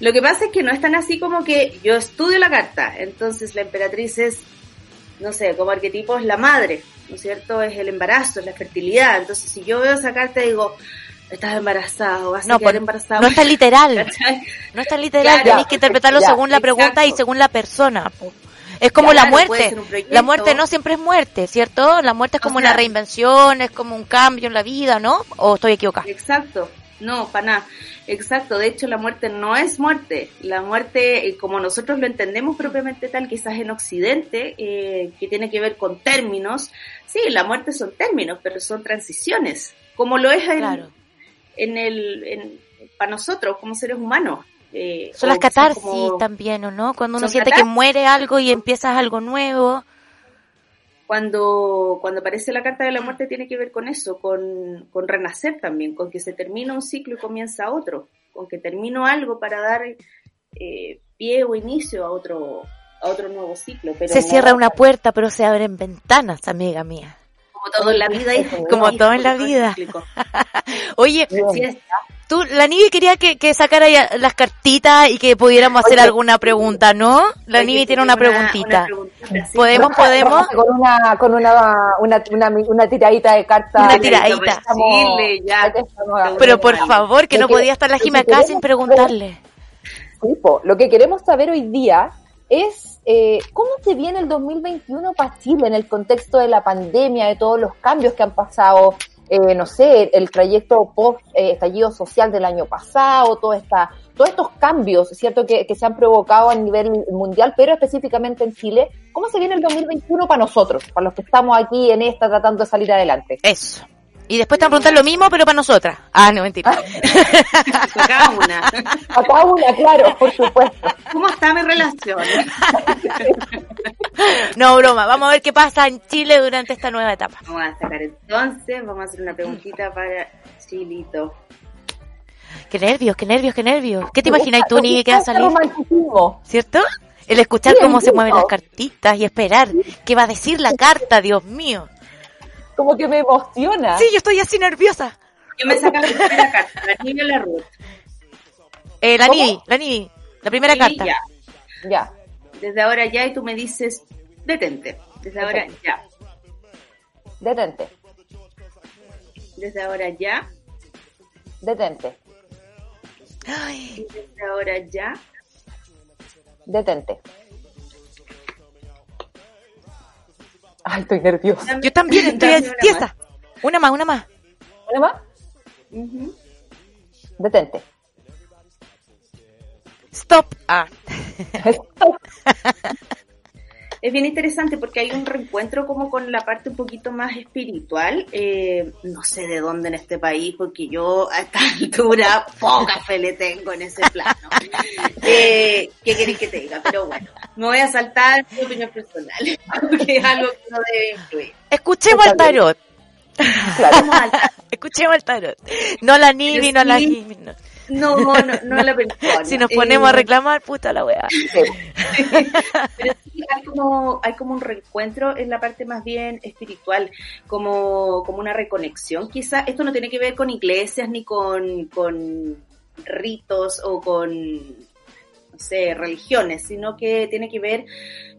Lo que pasa es que no es tan así como que yo estudio la carta, entonces la emperatriz es, no sé, como arquetipo es la madre ¿no es cierto? Es el embarazo, es la fertilidad. Entonces, si yo veo esa carta y digo, estás embarazado, vas a quedar embarazado. No está literal. No está literal, tenéis que interpretarlo según la pregunta y según la persona. Es como la muerte. La muerte no siempre es muerte, ¿cierto? La muerte es como una reinvención, es como un cambio en la vida, ¿no? ¿O estoy equivocada? Exacto. No, para nada. Exacto, de hecho la muerte no es muerte. La muerte, eh, como nosotros lo entendemos propiamente tal, quizás en Occidente, eh, que tiene que ver con términos, sí, la muerte son términos, pero son transiciones, como lo es en, en el, para nosotros como seres humanos. Eh, son las catarsis también, ¿o no? Cuando uno siente que muere algo y empiezas algo nuevo cuando, cuando aparece la carta de la muerte tiene que ver con eso, con, con renacer también, con que se termina un ciclo y comienza otro, con que termino algo para dar eh, pie o inicio a otro, a otro nuevo ciclo. Se cierra una puerta, pero se abren ventanas, amiga mía. Como todo en la vida. Como todo en la vida. [laughs] Oye, tú, la Nivi quería que, que sacara las cartitas y que pudiéramos hacer alguna pregunta, ¿no? La Nivi tiene una, preguntita. ¿Podemos, podemos? Con una, con una, una, una, tiradita de cartas. Una tiradita. Pero por favor, que no podía estar la Jimmy acá sin preguntarle. lo que queremos saber hoy día es eh, cómo se viene el 2021 para Chile en el contexto de la pandemia, de todos los cambios que han pasado, eh, no sé, el trayecto post eh, social del año pasado, toda esta, todos estos cambios, ¿cierto?, que, que se han provocado a nivel mundial, pero específicamente en Chile. ¿Cómo se viene el 2021 para nosotros, para los que estamos aquí en esta tratando de salir adelante? Eso. Y después te van a preguntar lo mismo, pero para nosotras. Ah, no, mentira. [laughs] Acá una. Acá una, claro, por supuesto. ¿Cómo está mi relación? [laughs] no, broma. Vamos a ver qué pasa en Chile durante esta nueva etapa. Vamos a sacar entonces, vamos a hacer una preguntita para Chilito. Qué nervios, qué nervios, qué nervios. ¿Qué te imaginas tú, ni que va a salir? ¿Cierto? El escuchar cómo se mueven las cartitas y esperar qué va a decir la carta, Dios mío. Como que me emociona. Sí, yo estoy así nerviosa. Yo me saca la primera carta, la niña la Ruth. Eh, la Nivi, la Nivi, la primera carta. Ya. Ya. Desde ahora ya y tú me dices, detente. Desde ahora ya. Detente. Desde ahora ya. Detente. Ay. Y desde ahora ya. Detente. Ay, estoy nerviosa. Yo también estoy tiesa. Una más, una más. ¿Una más? Detente. Stop. Ah. [laughs] [laughs] es bien interesante porque hay un reencuentro como con la parte un poquito más espiritual. Eh, no sé de dónde en este país, porque yo a esta [laughs] altura poca fe le tengo en ese plano. [laughs] Eh, ¿Qué queréis que te diga? Pero bueno, me voy a saltar mi opinión personal, [laughs] porque es algo que no debe influir. Escuchemos al tarot. Escuchemos al tarot. No la Nivi, no la Jimmy, no. No, no, no la persona. [laughs] si nos ponemos a eh, reclamar, puta la weá. [laughs] Pero sí, hay como, hay como un reencuentro en la parte más bien espiritual, como, como una reconexión. Quizá esto no tiene que ver con iglesias ni con, con ritos o con sé, religiones, sino que tiene que ver,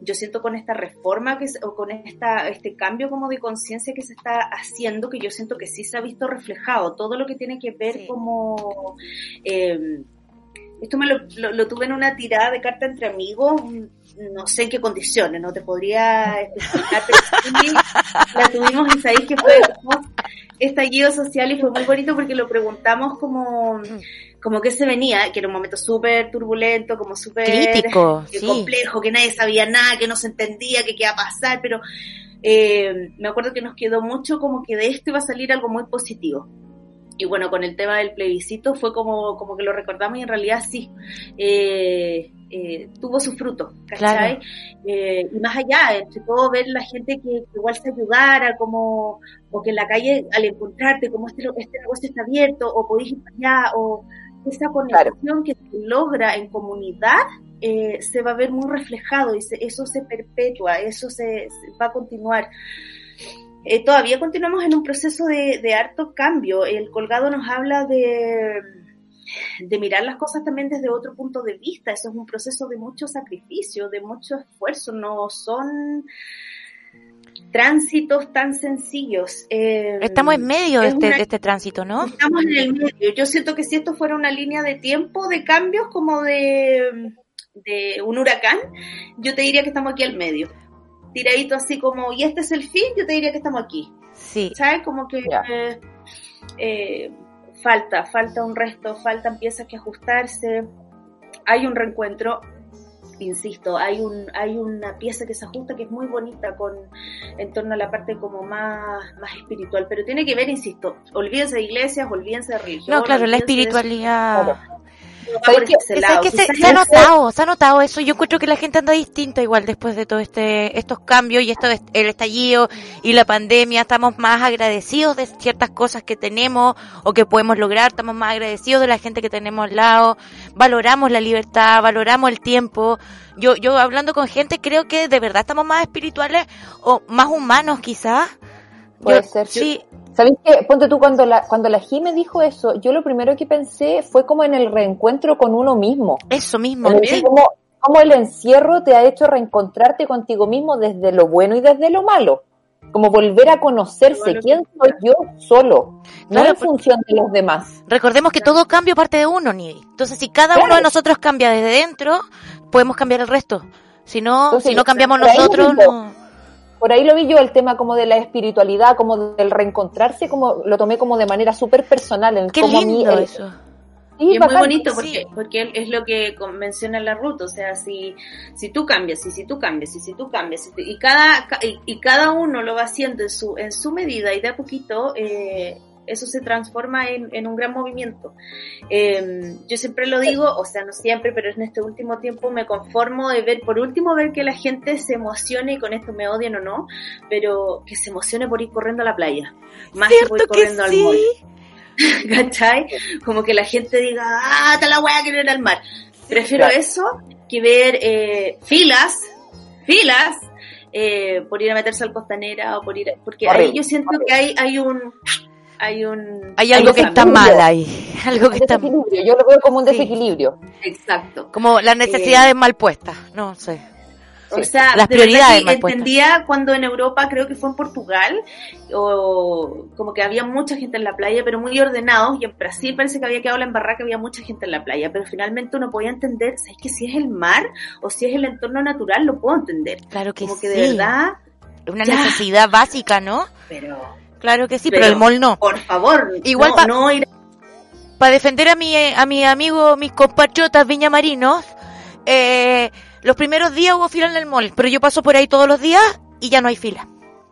yo siento con esta reforma que o con esta, este cambio como de conciencia que se está haciendo, que yo siento que sí se ha visto reflejado, todo lo que tiene que ver como... Eh, esto me lo, tuve en una tirada de carta entre amigos, no sé en qué condiciones, no te podría explicar, pero sí [laughs] la tuvimos y sabéis que fue estallido social y fue muy bonito porque lo preguntamos como como que se venía, que era un momento súper turbulento, como súper crítico, complejo, que nadie sabía nada, que no se entendía, que qué iba a pasar, pero eh, me acuerdo que nos quedó mucho como que de esto iba a salir algo muy positivo. Y bueno, con el tema del plebiscito fue como, como que lo recordamos y en realidad sí, eh, eh, tuvo su fruto, ¿cachai? Eh, y más allá, entre todo ver la gente que, igual se ayudara, como, o que en la calle al encontrarte, como este, este negocio está abierto, o podéis ir para allá, o esa conexión que se logra en comunidad, eh, se va a ver muy reflejado y eso se perpetúa, eso se, va a continuar. Eh, todavía continuamos en un proceso de, harto cambio. El colgado nos habla de, de mirar las cosas también desde otro punto de vista. Eso es un proceso de mucho sacrificio, de mucho esfuerzo. No son tránsitos tan sencillos. Eh, estamos en medio de este, de este, tránsito, ¿no? Estamos en el medio. Yo siento que si esto fuera una línea de tiempo, de cambios, como de, de un huracán, yo te diría que estamos aquí al medio tiradito así como, y este es el fin, yo te diría que estamos aquí. Sí. ¿Sabes? Como que eh, falta, falta un resto, faltan piezas que ajustarse. Hay un reencuentro, insisto, hay un hay una pieza que se ajusta que es muy bonita con en torno a la parte como más más espiritual, pero tiene que ver, insisto, olvídense de iglesias, olvídense de religión. No, claro, la espiritualidad se, ha notado, se ha notado eso. Yo encuentro que la gente anda distinta igual después de todo este, estos cambios y esto, el estallido y la pandemia. Estamos más agradecidos de ciertas cosas que tenemos o que podemos lograr. Estamos más agradecidos de la gente que tenemos al lado. Valoramos la libertad, valoramos el tiempo. Yo, yo hablando con gente creo que de verdad estamos más espirituales o más humanos quizás. Puede ser. Sí, ¿Sabéis qué? Ponte tú, cuando la, cuando la me dijo eso, yo lo primero que pensé fue como en el reencuentro con uno mismo. Eso mismo. como, como el encierro te ha hecho reencontrarte contigo mismo desde lo bueno y desde lo malo. Como volver a conocerse. ¿Quién soy yo solo? No en función de los demás. Recordemos que todo cambio parte de uno, Nivi. Entonces, si cada uno de nosotros cambia desde dentro, podemos cambiar el resto. Si no, si no cambiamos nosotros, no por ahí lo vi yo, el tema como de la espiritualidad, como del reencontrarse, como lo tomé como de manera súper personal. En Qué lindo eso. y es muy bonito porque, porque es lo que menciona la ruta, o sea, si, si tú cambias, y si tú cambias, y si tú cambias, y, cada, y, cada uno lo va haciendo en su, en su medida y de a poquito, eh, eso se transforma en, un gran movimiento. Em, yo siempre lo digo, o sea, no siempre, pero en este último tiempo me conformo de ver, por último, ver que la gente se emocione, y con esto me odien o no, pero que se emocione por ir corriendo a la playa, más que por ir corriendo al mall. [laughs] ¿Cachai? Como que la gente diga, ah, está la weá que ir al mar. Prefiero eso que ver eh, filas, filas eh, por ir a meterse al costanera o por ir, porque ahí yo siento que hay, hay un, hay un hay [laughs] algo que está mal ahí algo que está yo lo veo como un desequilibrio. Exacto. Como las necesidades eh, mal puestas no sé. o sea, las prioridades entendía cuando en Europa, creo que fue en Portugal, o como que había mucha gente en la playa, pero muy ordenados, y en Brasil parece que había quedado la embarrada que había mucha gente en la playa, pero finalmente uno podía entender, ¿sabes que si es el mar o si es el entorno natural, lo puedo entender? Claro que como que de verdad... Una necesidad básica, ¿no? Pero... Claro que sí, pero, el mall no. Por favor, igual no, no ir... Para defender a mi, a mi amigo, mis compatriotas viñamarinos, eh los primeros días hubo fila en el mall, pero yo paso por ahí todos los días y ya no hay fila.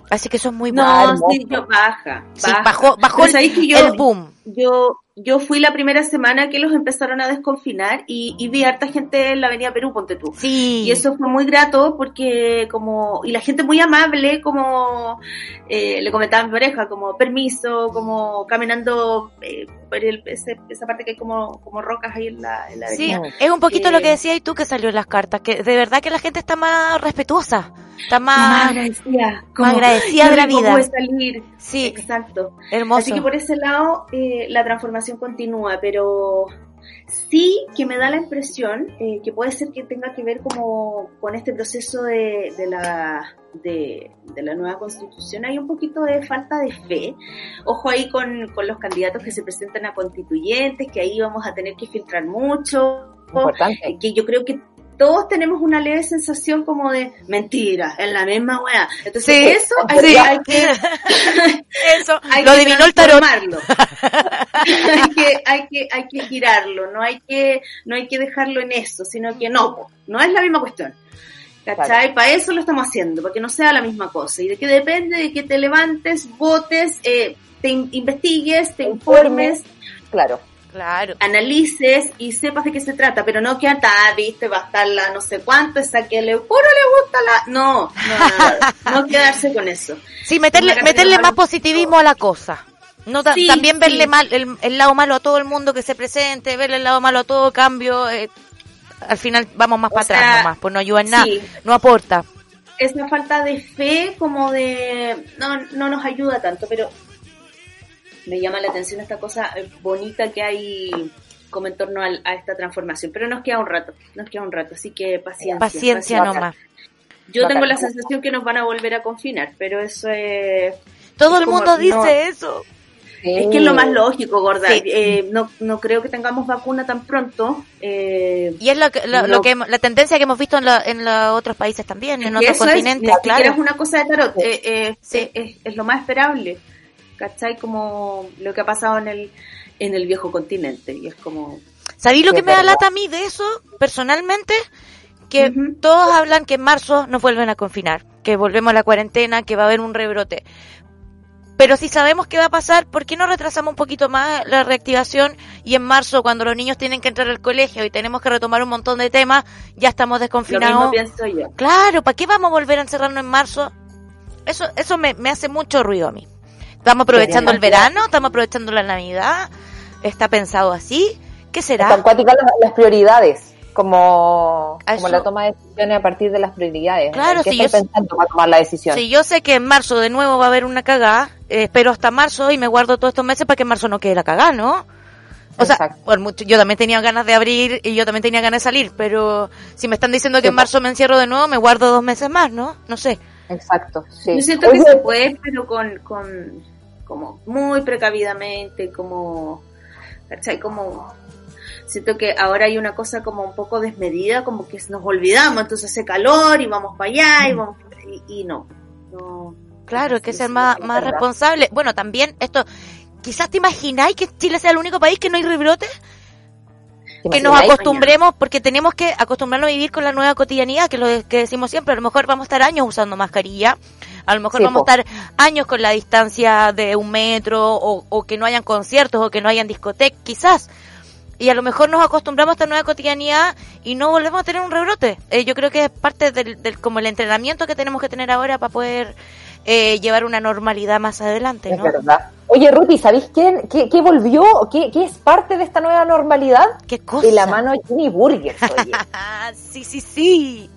Así que eso es muy bueno. No, sí, yo baja. Sí, bajó, bajó el, el boom. Yo, yo fui la primera semana que los empezaron a desconfinar y, y, vi harta gente en la Avenida Perú, ponte tú. Sí. Y eso fue muy grato porque como, y la gente muy amable, como eh, le comentaba a mi pareja, como permiso, como caminando eh, por el, esa parte que hay como, como rocas ahí en la, en la Sí, es un poquito lo que decías y tú que salió en las cartas, que de verdad que la gente está más respetuosa, está más, agradecida, más agradecida de la vida. salir. Sí, exacto. Hermoso. Así que por ese lado, eh, la transformación continúa, pero sí que me da la impresión eh, que puede ser que tenga que ver como con este proceso de, de la de, de, la nueva constitución hay un poquito de falta de fe. Ojo ahí con, con, los candidatos que se presentan a constituyentes, que ahí vamos a tener que filtrar mucho. Importante. Que yo creo que todos tenemos una leve sensación como de mentira, en la misma weá. Entonces eso hay, que, hay que [laughs] eso [laughs] hay lo adivinó el tarot. [laughs] hay que hay que hay que girarlo, no hay que no hay que dejarlo en eso, sino que no, no es la misma cuestión. ¿Cachai? Para eso lo estamos haciendo, para que no sea la misma cosa. Y de que depende de que te levantes, votes, eh, te investigues, te informes. Claro Claro. Analices y sepas de qué se trata, pero no que ata, viste, va a estar la no sé cuánto, esa que le puro le gusta la. No, no, no, quedarse con eso. Sí, meterle, meterle más positivismo a la cosa. No también verle mal el, lado malo a todo el mundo que se presente, verle el lado malo a todo cambio. Eh, al final vamos más para atrás nomás, pues no ayuda en nada, no aporta. Esa falta de fe como de no no nos ayuda tanto, pero me llama la atención esta cosa eh, bonita que hay como en torno a, esta transformación. Pero nos queda un rato, nos queda un rato, así que paciencia. Paciencia, nomás. Yo tengo la sensación que nos van a volver a confinar, pero eso es... Todo el mundo dice eso. Es que es lo más lógico, gorda. Eh, no, no creo que tengamos vacuna tan pronto. Eh, y es lo que, lo, que la tendencia que hemos visto en, en los otros países también, en otros continentes. claro. es una cosa de tarot. Eh, es, es, lo más esperable. ¿Cachai? Como lo que ha pasado en el, en el viejo continente. Y es como... ¿Sabí lo que me da lata a mí de eso, personalmente? Que todos hablan que en marzo nos vuelven a confinar, que volvemos a la cuarentena, que va a haber un rebrote. Pero si sabemos qué va a pasar, ¿por qué no retrasamos un poquito más la reactivación y en marzo, cuando los niños tienen que entrar al colegio y tenemos que retomar un montón de temas, ya estamos desconfinados? Lo pienso yo. Claro, ¿para qué vamos a volver a encerrarnos en marzo? Eso, eso me, me hace mucho ruido a mí. ¿Estamos aprovechando el verano? ¿Estamos aprovechando la Navidad? ¿Está pensado así? ¿Qué será? Están cuáticas las, prioridades, como, como la toma de decisiones a partir de las prioridades. Claro, si yo, pensando para tomar la decisión? Si yo sé que en marzo de nuevo va a haber una cagada, eh, espero hasta marzo y me guardo todos estos meses para que en marzo no quede la cagada, ¿no? O sea, por mucho, yo también tenía ganas de abrir y yo también tenía ganas de salir, pero si me están diciendo que en marzo me encierro de nuevo, me guardo dos meses más, ¿no? No sé. Exacto, sí. Yo siento que se puede, pero con, con, como muy precavidamente, como, ¿cachai? Como, siento que ahora hay una cosa como un poco desmedida, como que nos olvidamos, entonces hace calor y vamos para allá y vamos, y, no, no. Claro, hay que ser más, más responsable. Bueno, también esto, quizás te imagináis que Chile sea el único país que no hay rebrotes que nos acostumbremos, porque tenemos que acostumbrarnos a vivir con la nueva cotidianidad, que es lo que decimos siempre, a lo mejor vamos a estar años usando mascarilla, a lo mejor vamos a estar años con la distancia de un metro, o, que no hayan conciertos, o que no hayan discotecas, quizás. Y a lo mejor nos acostumbramos a esta nueva cotidianidad y no volvemos a tener un rebrote. Eh, yo creo que es parte del, del, como el entrenamiento que tenemos que tener ahora para poder eh, llevar una normalidad más adelante. ¿no? Es verdad. Oye, Ruti, ¿sabéis quién, qué, qué volvió? ¿Qué, ¿Qué, es parte de esta nueva normalidad? ¿Qué cosa? De la mano Jimmy Burger, [laughs] oye. sí, sí, sí.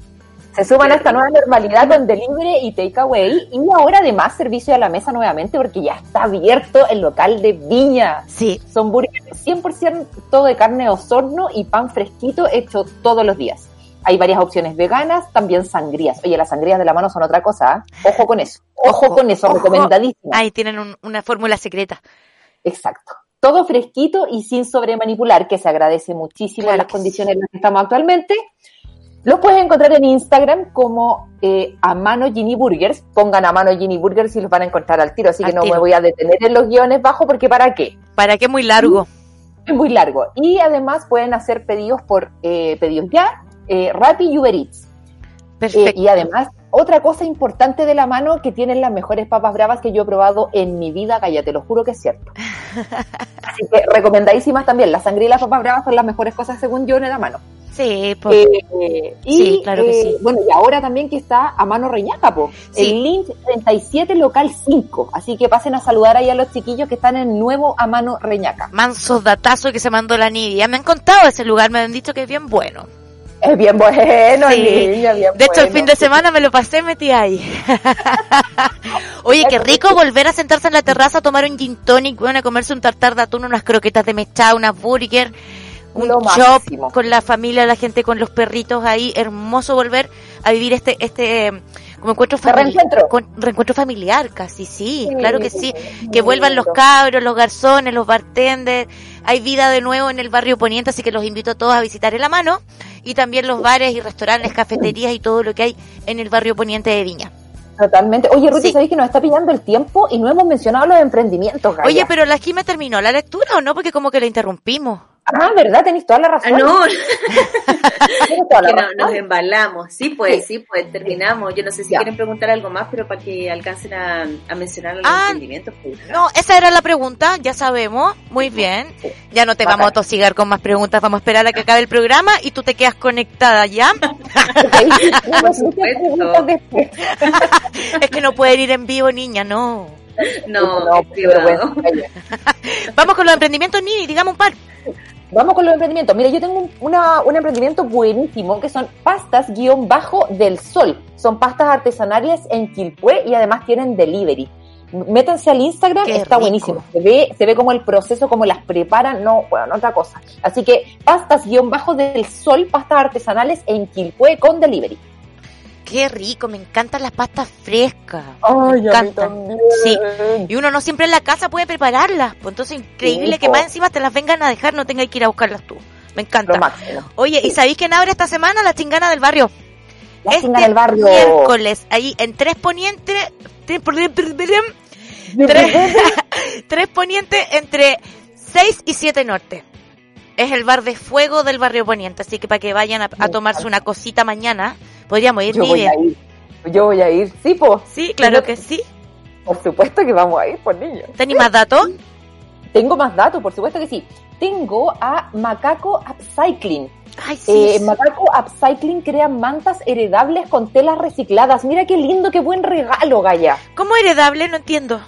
Se suman a esta nueva normalidad con delivery y takeaway y ahora además servicio a la mesa nuevamente porque ya está abierto el local de Viña. Sí. Son burgers 100% de carne osorno y pan fresquito hecho todos los días. Hay varias opciones veganas, también sangrías. Oye, las sangrías de la mano son otra cosa. ¿eh? Ojo con eso. Ojo, con eso, recomendadísimo. Ahí tienen una fórmula secreta. Exacto. Todo fresquito y sin sobremanipular, que se agradece muchísimo en las condiciones en las que estamos actualmente. Los puedes encontrar en Instagram como eh, a mano Ginny Burgers. Pongan a mano Ginny Burgers y los van a encontrar al tiro. Así que no me voy a detener en los guiones bajo porque ¿para qué? ¿Para qué? Muy largo. Es muy largo. Y además pueden hacer pedidos por eh, pedidos ya eh, Rappi y Uber Eats. Perfecto. Eh, y además, otra cosa importante de la mano que tienen las mejores papas bravas que yo he probado en mi vida, Gaya, te lo juro que es cierto. [laughs] Así que recomendadísimas también. La sangre y las papas bravas son las mejores cosas según yo en la mano. Sí, pues. Eh, y, sí, claro que sí. Bueno, y ahora también que está a mano reñaca, po. El link 37 local 5. Así que pasen a saludar ahí a los chiquillos que están en nuevo a mano reñaca. Mansos datazos que se mandó la Nidia. Me han contado ese lugar, me han dicho que es bien bueno. Es bien bueno, niña, bien De hecho, el fin de semana me lo pasé metí ahí. [laughs] Oye, qué rico [laughs] volver a sentarse en la terraza a tomar un gin tonic, bueno, a comerse un tartar de atún, unas croquetas de mechada, unas burger, un chop con la familia, la gente con los perritos ahí. Hermoso volver a vivir este, este, como encuentro familiar, con reencuentro familiar casi, sí, claro que sí, que vuelvan los cabros, los garzones, los bartenders, hay vida de nuevo en el barrio Poniente, así que los invito a todos a visitar en la mano, y también los bares y restaurantes, cafeterías y todo lo que hay en el barrio Poniente de Viña. Totalmente. Oye, Ruth, sabéis que nos está pillando el tiempo y no hemos mencionado los emprendimientos, Oye, pero la me terminó la lectura o no, porque como que la interrumpimos. Ah, ¿verdad? Tenéis toda la razón. Ah, no. [laughs] [laughs] que nos embalamos. Sí, pues, sí. pues, terminamos. Yo no sé si quieren preguntar algo más, pero para que alcancen a, mencionar los ah, emprendimientos. Pues, no, esa era la pregunta, ya sabemos. Muy bien. Ya no te vamos a tosigar con más preguntas, vamos a esperar a que acabe el programa y tú te quedas conectada ya. [laughs] es que no pueden ir en vivo, niña, no. No, no, no Vamos con los emprendimientos, Nini, digamos un par. Vamos con los emprendimientos. Mira, yo tengo un, emprendimiento buenísimo que son pastas guion bajo del sol. Son pastas artesanales en Quilpué y además tienen delivery. Métanse al Instagram, está buenísimo. Se ve, se ve como el proceso, como las preparan, no, bueno, otra cosa. Así que pastas guion bajo del sol, pastas artesanales en Quilpué con delivery. Qué rico, me encantan las pastas frescas. Ay, me encantan. Sí. Y uno no siempre en la casa puede prepararlas. Pues entonces increíble que más encima te las vengan a dejar, no tengas que ir a buscarlas tú. Me encanta. Oye, ¿y sabéis quién abre esta semana? La chingana del barrio. La este del barrio. miércoles, ahí en Tres Poniente, tres, [laughs] tres Poniente entre 6 y 7 Norte. Es el bar de fuego del barrio Poniente, así que para que vayan a, a tomarse una cosita mañana, Podríamos ir, Yo voy a ir. Yo voy a ir, sí, po. Sí, claro que sí. Por supuesto que vamos a ir, por niños. ¿Tenés más datos? Tengo más datos, por supuesto que sí. Tengo a Macaco Upcycling. Ay, sí. Eh, Macaco Upcycling crea mantas heredables con telas recicladas. Mira qué lindo, qué buen regalo, Gaya. ¿Cómo heredable? No entiendo.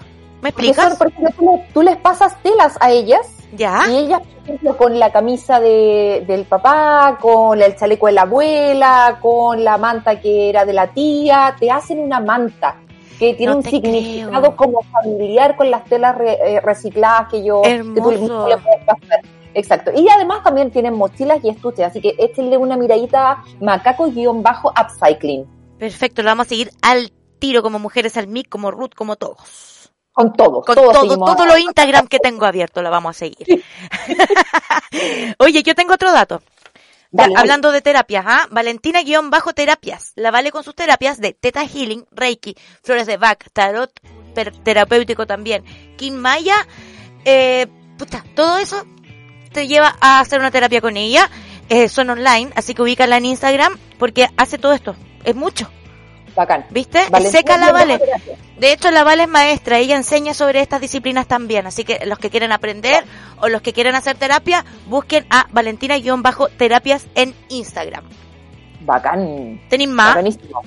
¿Me explicas? Por ejemplo, tú les pasas telas a ellas ¿Ya? Y ellas, por ejemplo, con la camisa de, del papá, con el chaleco de la abuela, con la manta que era de la tía, te hacen una manta que tiene un significado como familiar con las telas eh, recicladas que yo que tú le puedes pasar. Exacto. Y además también tienen mochilas y estuches, así que échenle una miradita macacos-upcycling. Perfecto, lo vamos a seguir al tiro como mujeres al mic, como Ruth, como todos. Con todos. Con todos todo, todo lo Instagram que tengo abierto la vamos a seguir. [laughs] Oye, yo tengo otro dato. Hablando de terapias, ¿ah? Valentina-terapias. La vale con sus terapias de Teta Healing, Reiki, Flores de Bach, Tarot terapéutico también. Kim Maya, eh, puta, todo eso te lleva a hacer una terapia con ella. Eh, son online, así que ubícala en Instagram porque hace todo esto. Es mucho. Bacán. ¿Viste? Seca la Vale. De hecho, la Vale es maestra, ella enseña sobre estas disciplinas también, así que los que quieren aprender o los que quieren hacer terapia, busquen a Valentina-terapias en Instagram. Bacán. ¿Tenéis más? Bacanísimo.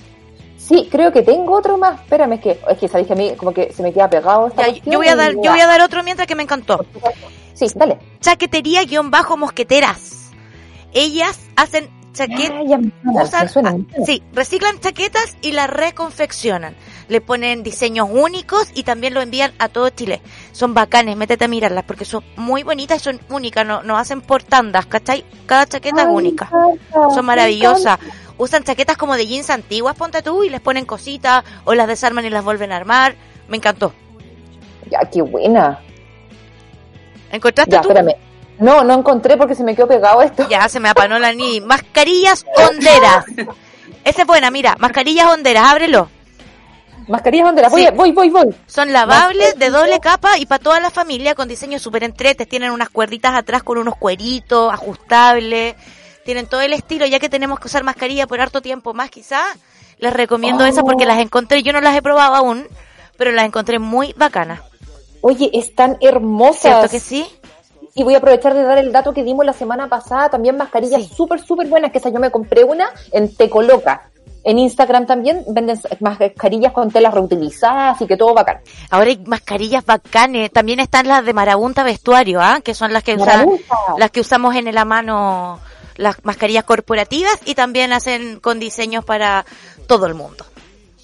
Sí, creo que tengo otro más. Espérame, es que, es que sabéis que a mí como que se me queda pegado esta yo voy a dar, yo voy a dar otro mientras que me encantó. Sí, dale. Chaquetería-mosqueteras. Ellas hacen chaquetas. Sí, reciclan chaquetas y las reconfeccionan. Le ponen diseños únicos y también lo envían a todo Chile. Son bacanes, métete a mirarlas porque son muy bonitas y son únicas, no, no hacen por tandas, ¿cachai? Cada chaqueta es única. Son maravillosas. Usan chaquetas como de jeans antiguas, ponte tú, y les ponen cositas o las desarman y las vuelven a armar. Me encantó. Ya, qué buena. ¿Encontraste ya, tú? espérame. No, no encontré porque se me quedó pegado esto. Ya, se me apanó la ni. Mascarillas honderas. Esa es buena, mira. Mascarillas honderas, ábrelo. Mascarillas honderas, voy, voy, voy, voy. Son lavables, de doble capa y para toda la familia con diseño súper entretes. Tienen unas cuerditas atrás con unos cueritos ajustables. Tienen todo el estilo, ya que tenemos que usar mascarilla por harto tiempo más quizás. Les recomiendo esas porque las encontré, yo no las he probado aún, pero las encontré muy bacanas. Oye, están hermosas. ¿Cierto que sí? Y voy a aprovechar de dar el dato que dimos la semana pasada, también mascarillas súper, súper buenas, que esa yo me compré una en Tecoloca. En Instagram también venden mascarillas con telas reutilizadas y que todo bacán. Ahora hay mascarillas bacanes. También están las de Marabunta Vestuario, ¿ah? que son las que, las que usamos en la mano, las mascarillas corporativas y también hacen con diseños para todo el mundo.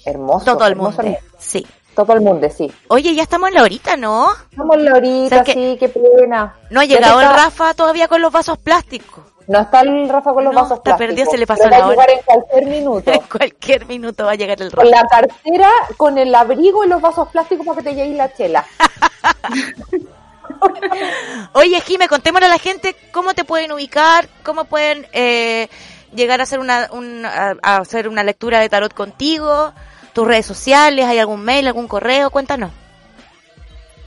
Hermoso. Todo el mundo. Sí. Todo el mundo, sí. Oye, ya estamos en la horita, ¿no? Estamos en la horita, sí, qué pena. No ha llegado el Rafa todavía con los vasos plásticos. No está el Rafa con los no, vasos está plásticos. perdido, se le pasó va la a llegar en cualquier minuto. [laughs] en cualquier minuto va a llegar el Rafa. Con la cartera, con el abrigo y los vasos plásticos para que te llegues la chela. [laughs] Oye, Jime, contémosle a la gente cómo te pueden ubicar, cómo pueden eh, llegar a hacer una, a hacer una lectura de tarot contigo, tus redes sociales, hay algún mail, algún correo, cuéntanos.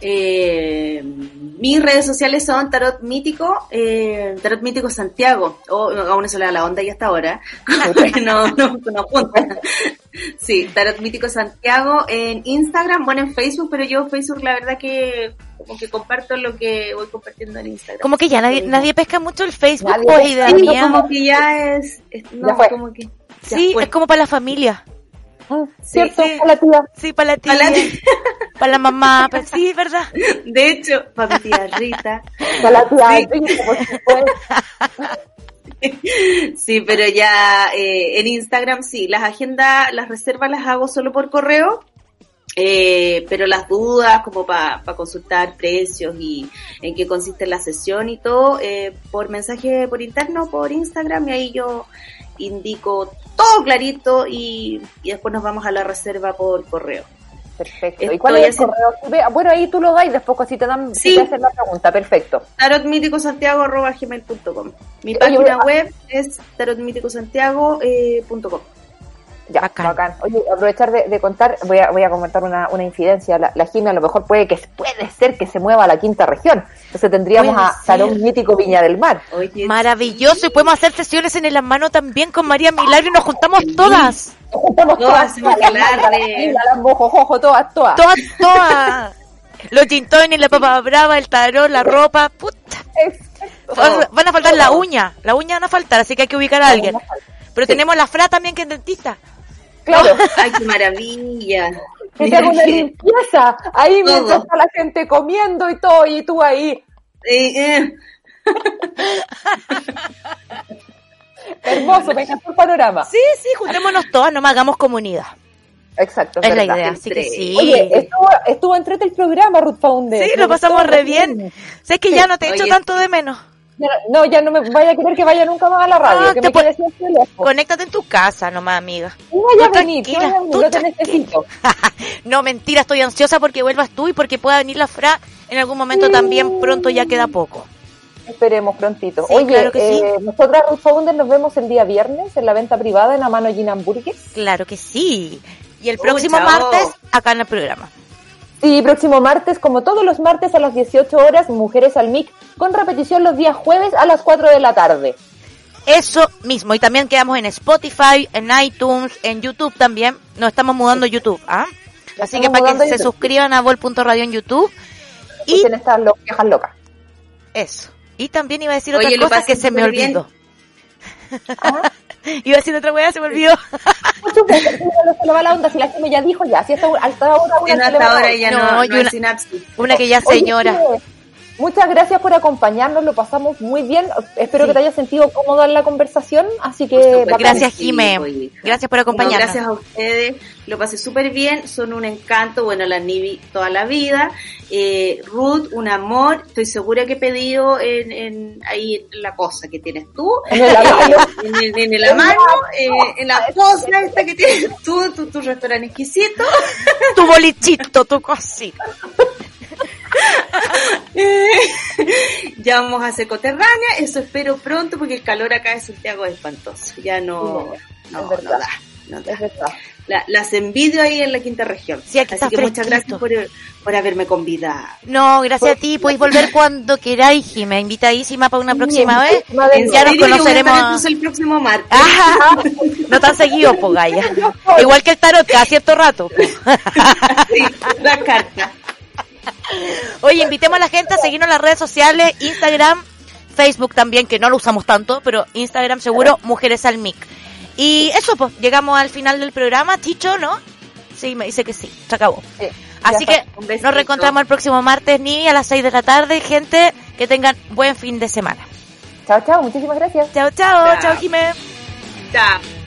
Eh, mis redes sociales son Tarot Mítico, eh, Tarot Mítico Santiago, o aún eso le da la onda y hasta ahora, [laughs] no, no, no apunta. Sí, Tarot Mítico Santiago en Instagram, bueno en Facebook, pero yo Facebook la verdad que como que comparto lo que voy compartiendo en Instagram. Como que ya nadie, nadie pesca mucho el Facebook, nadie pues, idea sí, mía. como que ya es, es no, como que sí, es como para la familia. ¿Cierto? Sí, para la tía. Sí, para la tía. Para la, para la mamá. Para... Sí, ¿verdad? De hecho, para mi tía Rita. Para la tía sí. Rita, por supuesto. Sí, pero ya eh, en Instagram sí, las agendas, las reservas las hago solo por correo. Eh, pero las dudas como para pa consultar precios y en qué consiste la sesión y todo, eh, por mensaje por interno, por Instagram y ahí yo indico todo clarito y, y, después nos vamos a la reserva por correo. Perfecto. ¿Y cuál es el correo? Bueno, ahí tú lo das y después así te dan sí. te hacen la pregunta. Perfecto. tarotmíticosantiago.gmail.com Mi página Oye, web es tarotmíticosantiago.com. Eh, ya, bacán. bacán. Oye, aprovechar de, de, contar, voy a, voy a comentar una, una incidencia. La, la Jimmy a lo mejor puede que puede ser que se mueva a la quinta región. Entonces tendríamos a Salón Mítico Viña del Mar. Oye, Maravilloso. Y podemos hacer sesiones en el hermano también con María Milagro y nos juntamos todas. Nos juntamos todas. todas, todas, [laughs] todas, todas. Todas, todas. Los gintones, la papa brava, el tarot, la ropa. Puta. Van, van a faltar la uña. La uña van a faltar, así que hay que ubicar a alguien. Pero sí. tenemos la Fra también que es dentista. Claro. [laughs] Ay, qué maravilla. Que te hago una limpieza. Ahí todo. mientras está la gente comiendo y todo, y tú ahí. Eh, eh. [laughs] Hermoso, me encantó el panorama. Sí, sí, juntémonos todas, no me hagamos comunidad. Exacto. Es, es la idea, así que sí. Oye, estuvo, estuvo entrete el programa, Ruth Founder. Sí, lo pasamos re bien. Sé que sí. ya no te echo Oye. tanto de menos. No, ya no me vaya a querer que vaya nunca más a la radio. Ah, que me quede siempre lejos. Conéctate en tu casa nomás, amiga. No vaya a venir, no, te necesito. [laughs] no, mentira, estoy ansiosa porque vuelvas tú y porque pueda venir la Fra en algún momento sí. también. Pronto ya queda poco. Esperemos prontito. Sí, Oye, claro que eh, sí. nosotras Ruth Founder nos vemos el día viernes en la venta privada en la mano Gina Hamburgues. Claro que sí. Y el próximo martes acá en el programa. Sí, próximo martes, como todos los martes a las 18 horas, Mujeres al MIC, con repetición los días jueves a las 4 de la tarde. Eso mismo, y también quedamos en Spotify, en iTunes, en YouTube también. Nos estamos mudando a YouTube, ¿ah? Así que para que se suscriban a vol.radio en YouTube. Y estas lo viejas locas. Eso. Y también iba a decir Oye, otra cosa que se me olvidó. [laughs] [laughs] Iba decir otra weá, se me olvidó. [laughs] no se le va la onda, si la gente ya dijo ya, si hasta, hasta ahora una hasta ahora ya no, no, no, una, una, que ya señora. Oye, Muchas gracias por acompañarnos, lo pasamos muy bien. Espero que te hayas sentido cómodo en la conversación, así que... Gracias, Jimé. Gracias por acompañarnos. gracias a ustedes, lo pasé súper bien, son un encanto, bueno, la Nivi toda la vida. Eh, Ruth, un amor, estoy segura que he pedido en, en ahí la cosa que tienes tú, en el mano, [laughs] en, el, mano eh, en la cosa esta que tienes tú, tu, tu restaurante exquisito. Tu bolichito, tu cosita. [laughs] ya vamos a hacer coterránea, eso espero pronto porque el calor acá en Santiago es espantoso. Ya no, no, no, da. No La, las envidio ahí en la quinta región. Sí, Así que muchas gracias por, por, haberme convidado. No, gracias a ti. Podéis volver cuando queráis, Jimé. Invitadísima para una próxima vez. Ya nos conoceremos. el próximo martes. Ajá. No tan seguido, po, [laughs] Igual que el tarot, cada cierto rato. sí, la carta. Oye, invitemos a la gente a seguirnos en las redes sociales, Instagram, Facebook también, que no lo usamos tanto, pero Instagram seguro, Mujeres al Mic. Y eso, pues, llegamos al final del programa. Chicho, ¿no? Sí, me dice que sí, se acabó. Así que nos reencontramos el próximo martes, ni a las 6 de la tarde. Gente, que tengan buen fin de semana. Chao, chao, muchísimas gracias. Chao, chao, chao, Jimé. Chao.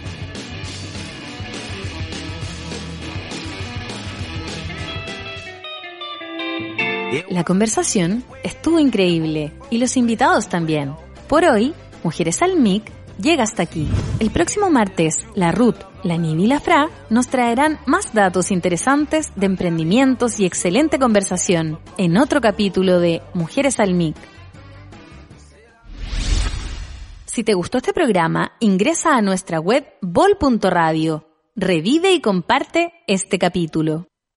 La conversación estuvo increíble y los invitados también. Por hoy, Mujeres al MIC llega hasta aquí. El próximo martes, la Ruth, la Nivi y la Fra nos traerán más datos interesantes de emprendimientos y excelente conversación en otro capítulo de Mujeres al MIC. Si te gustó este programa, ingresa a nuestra web bol.radio, revive y comparte este capítulo.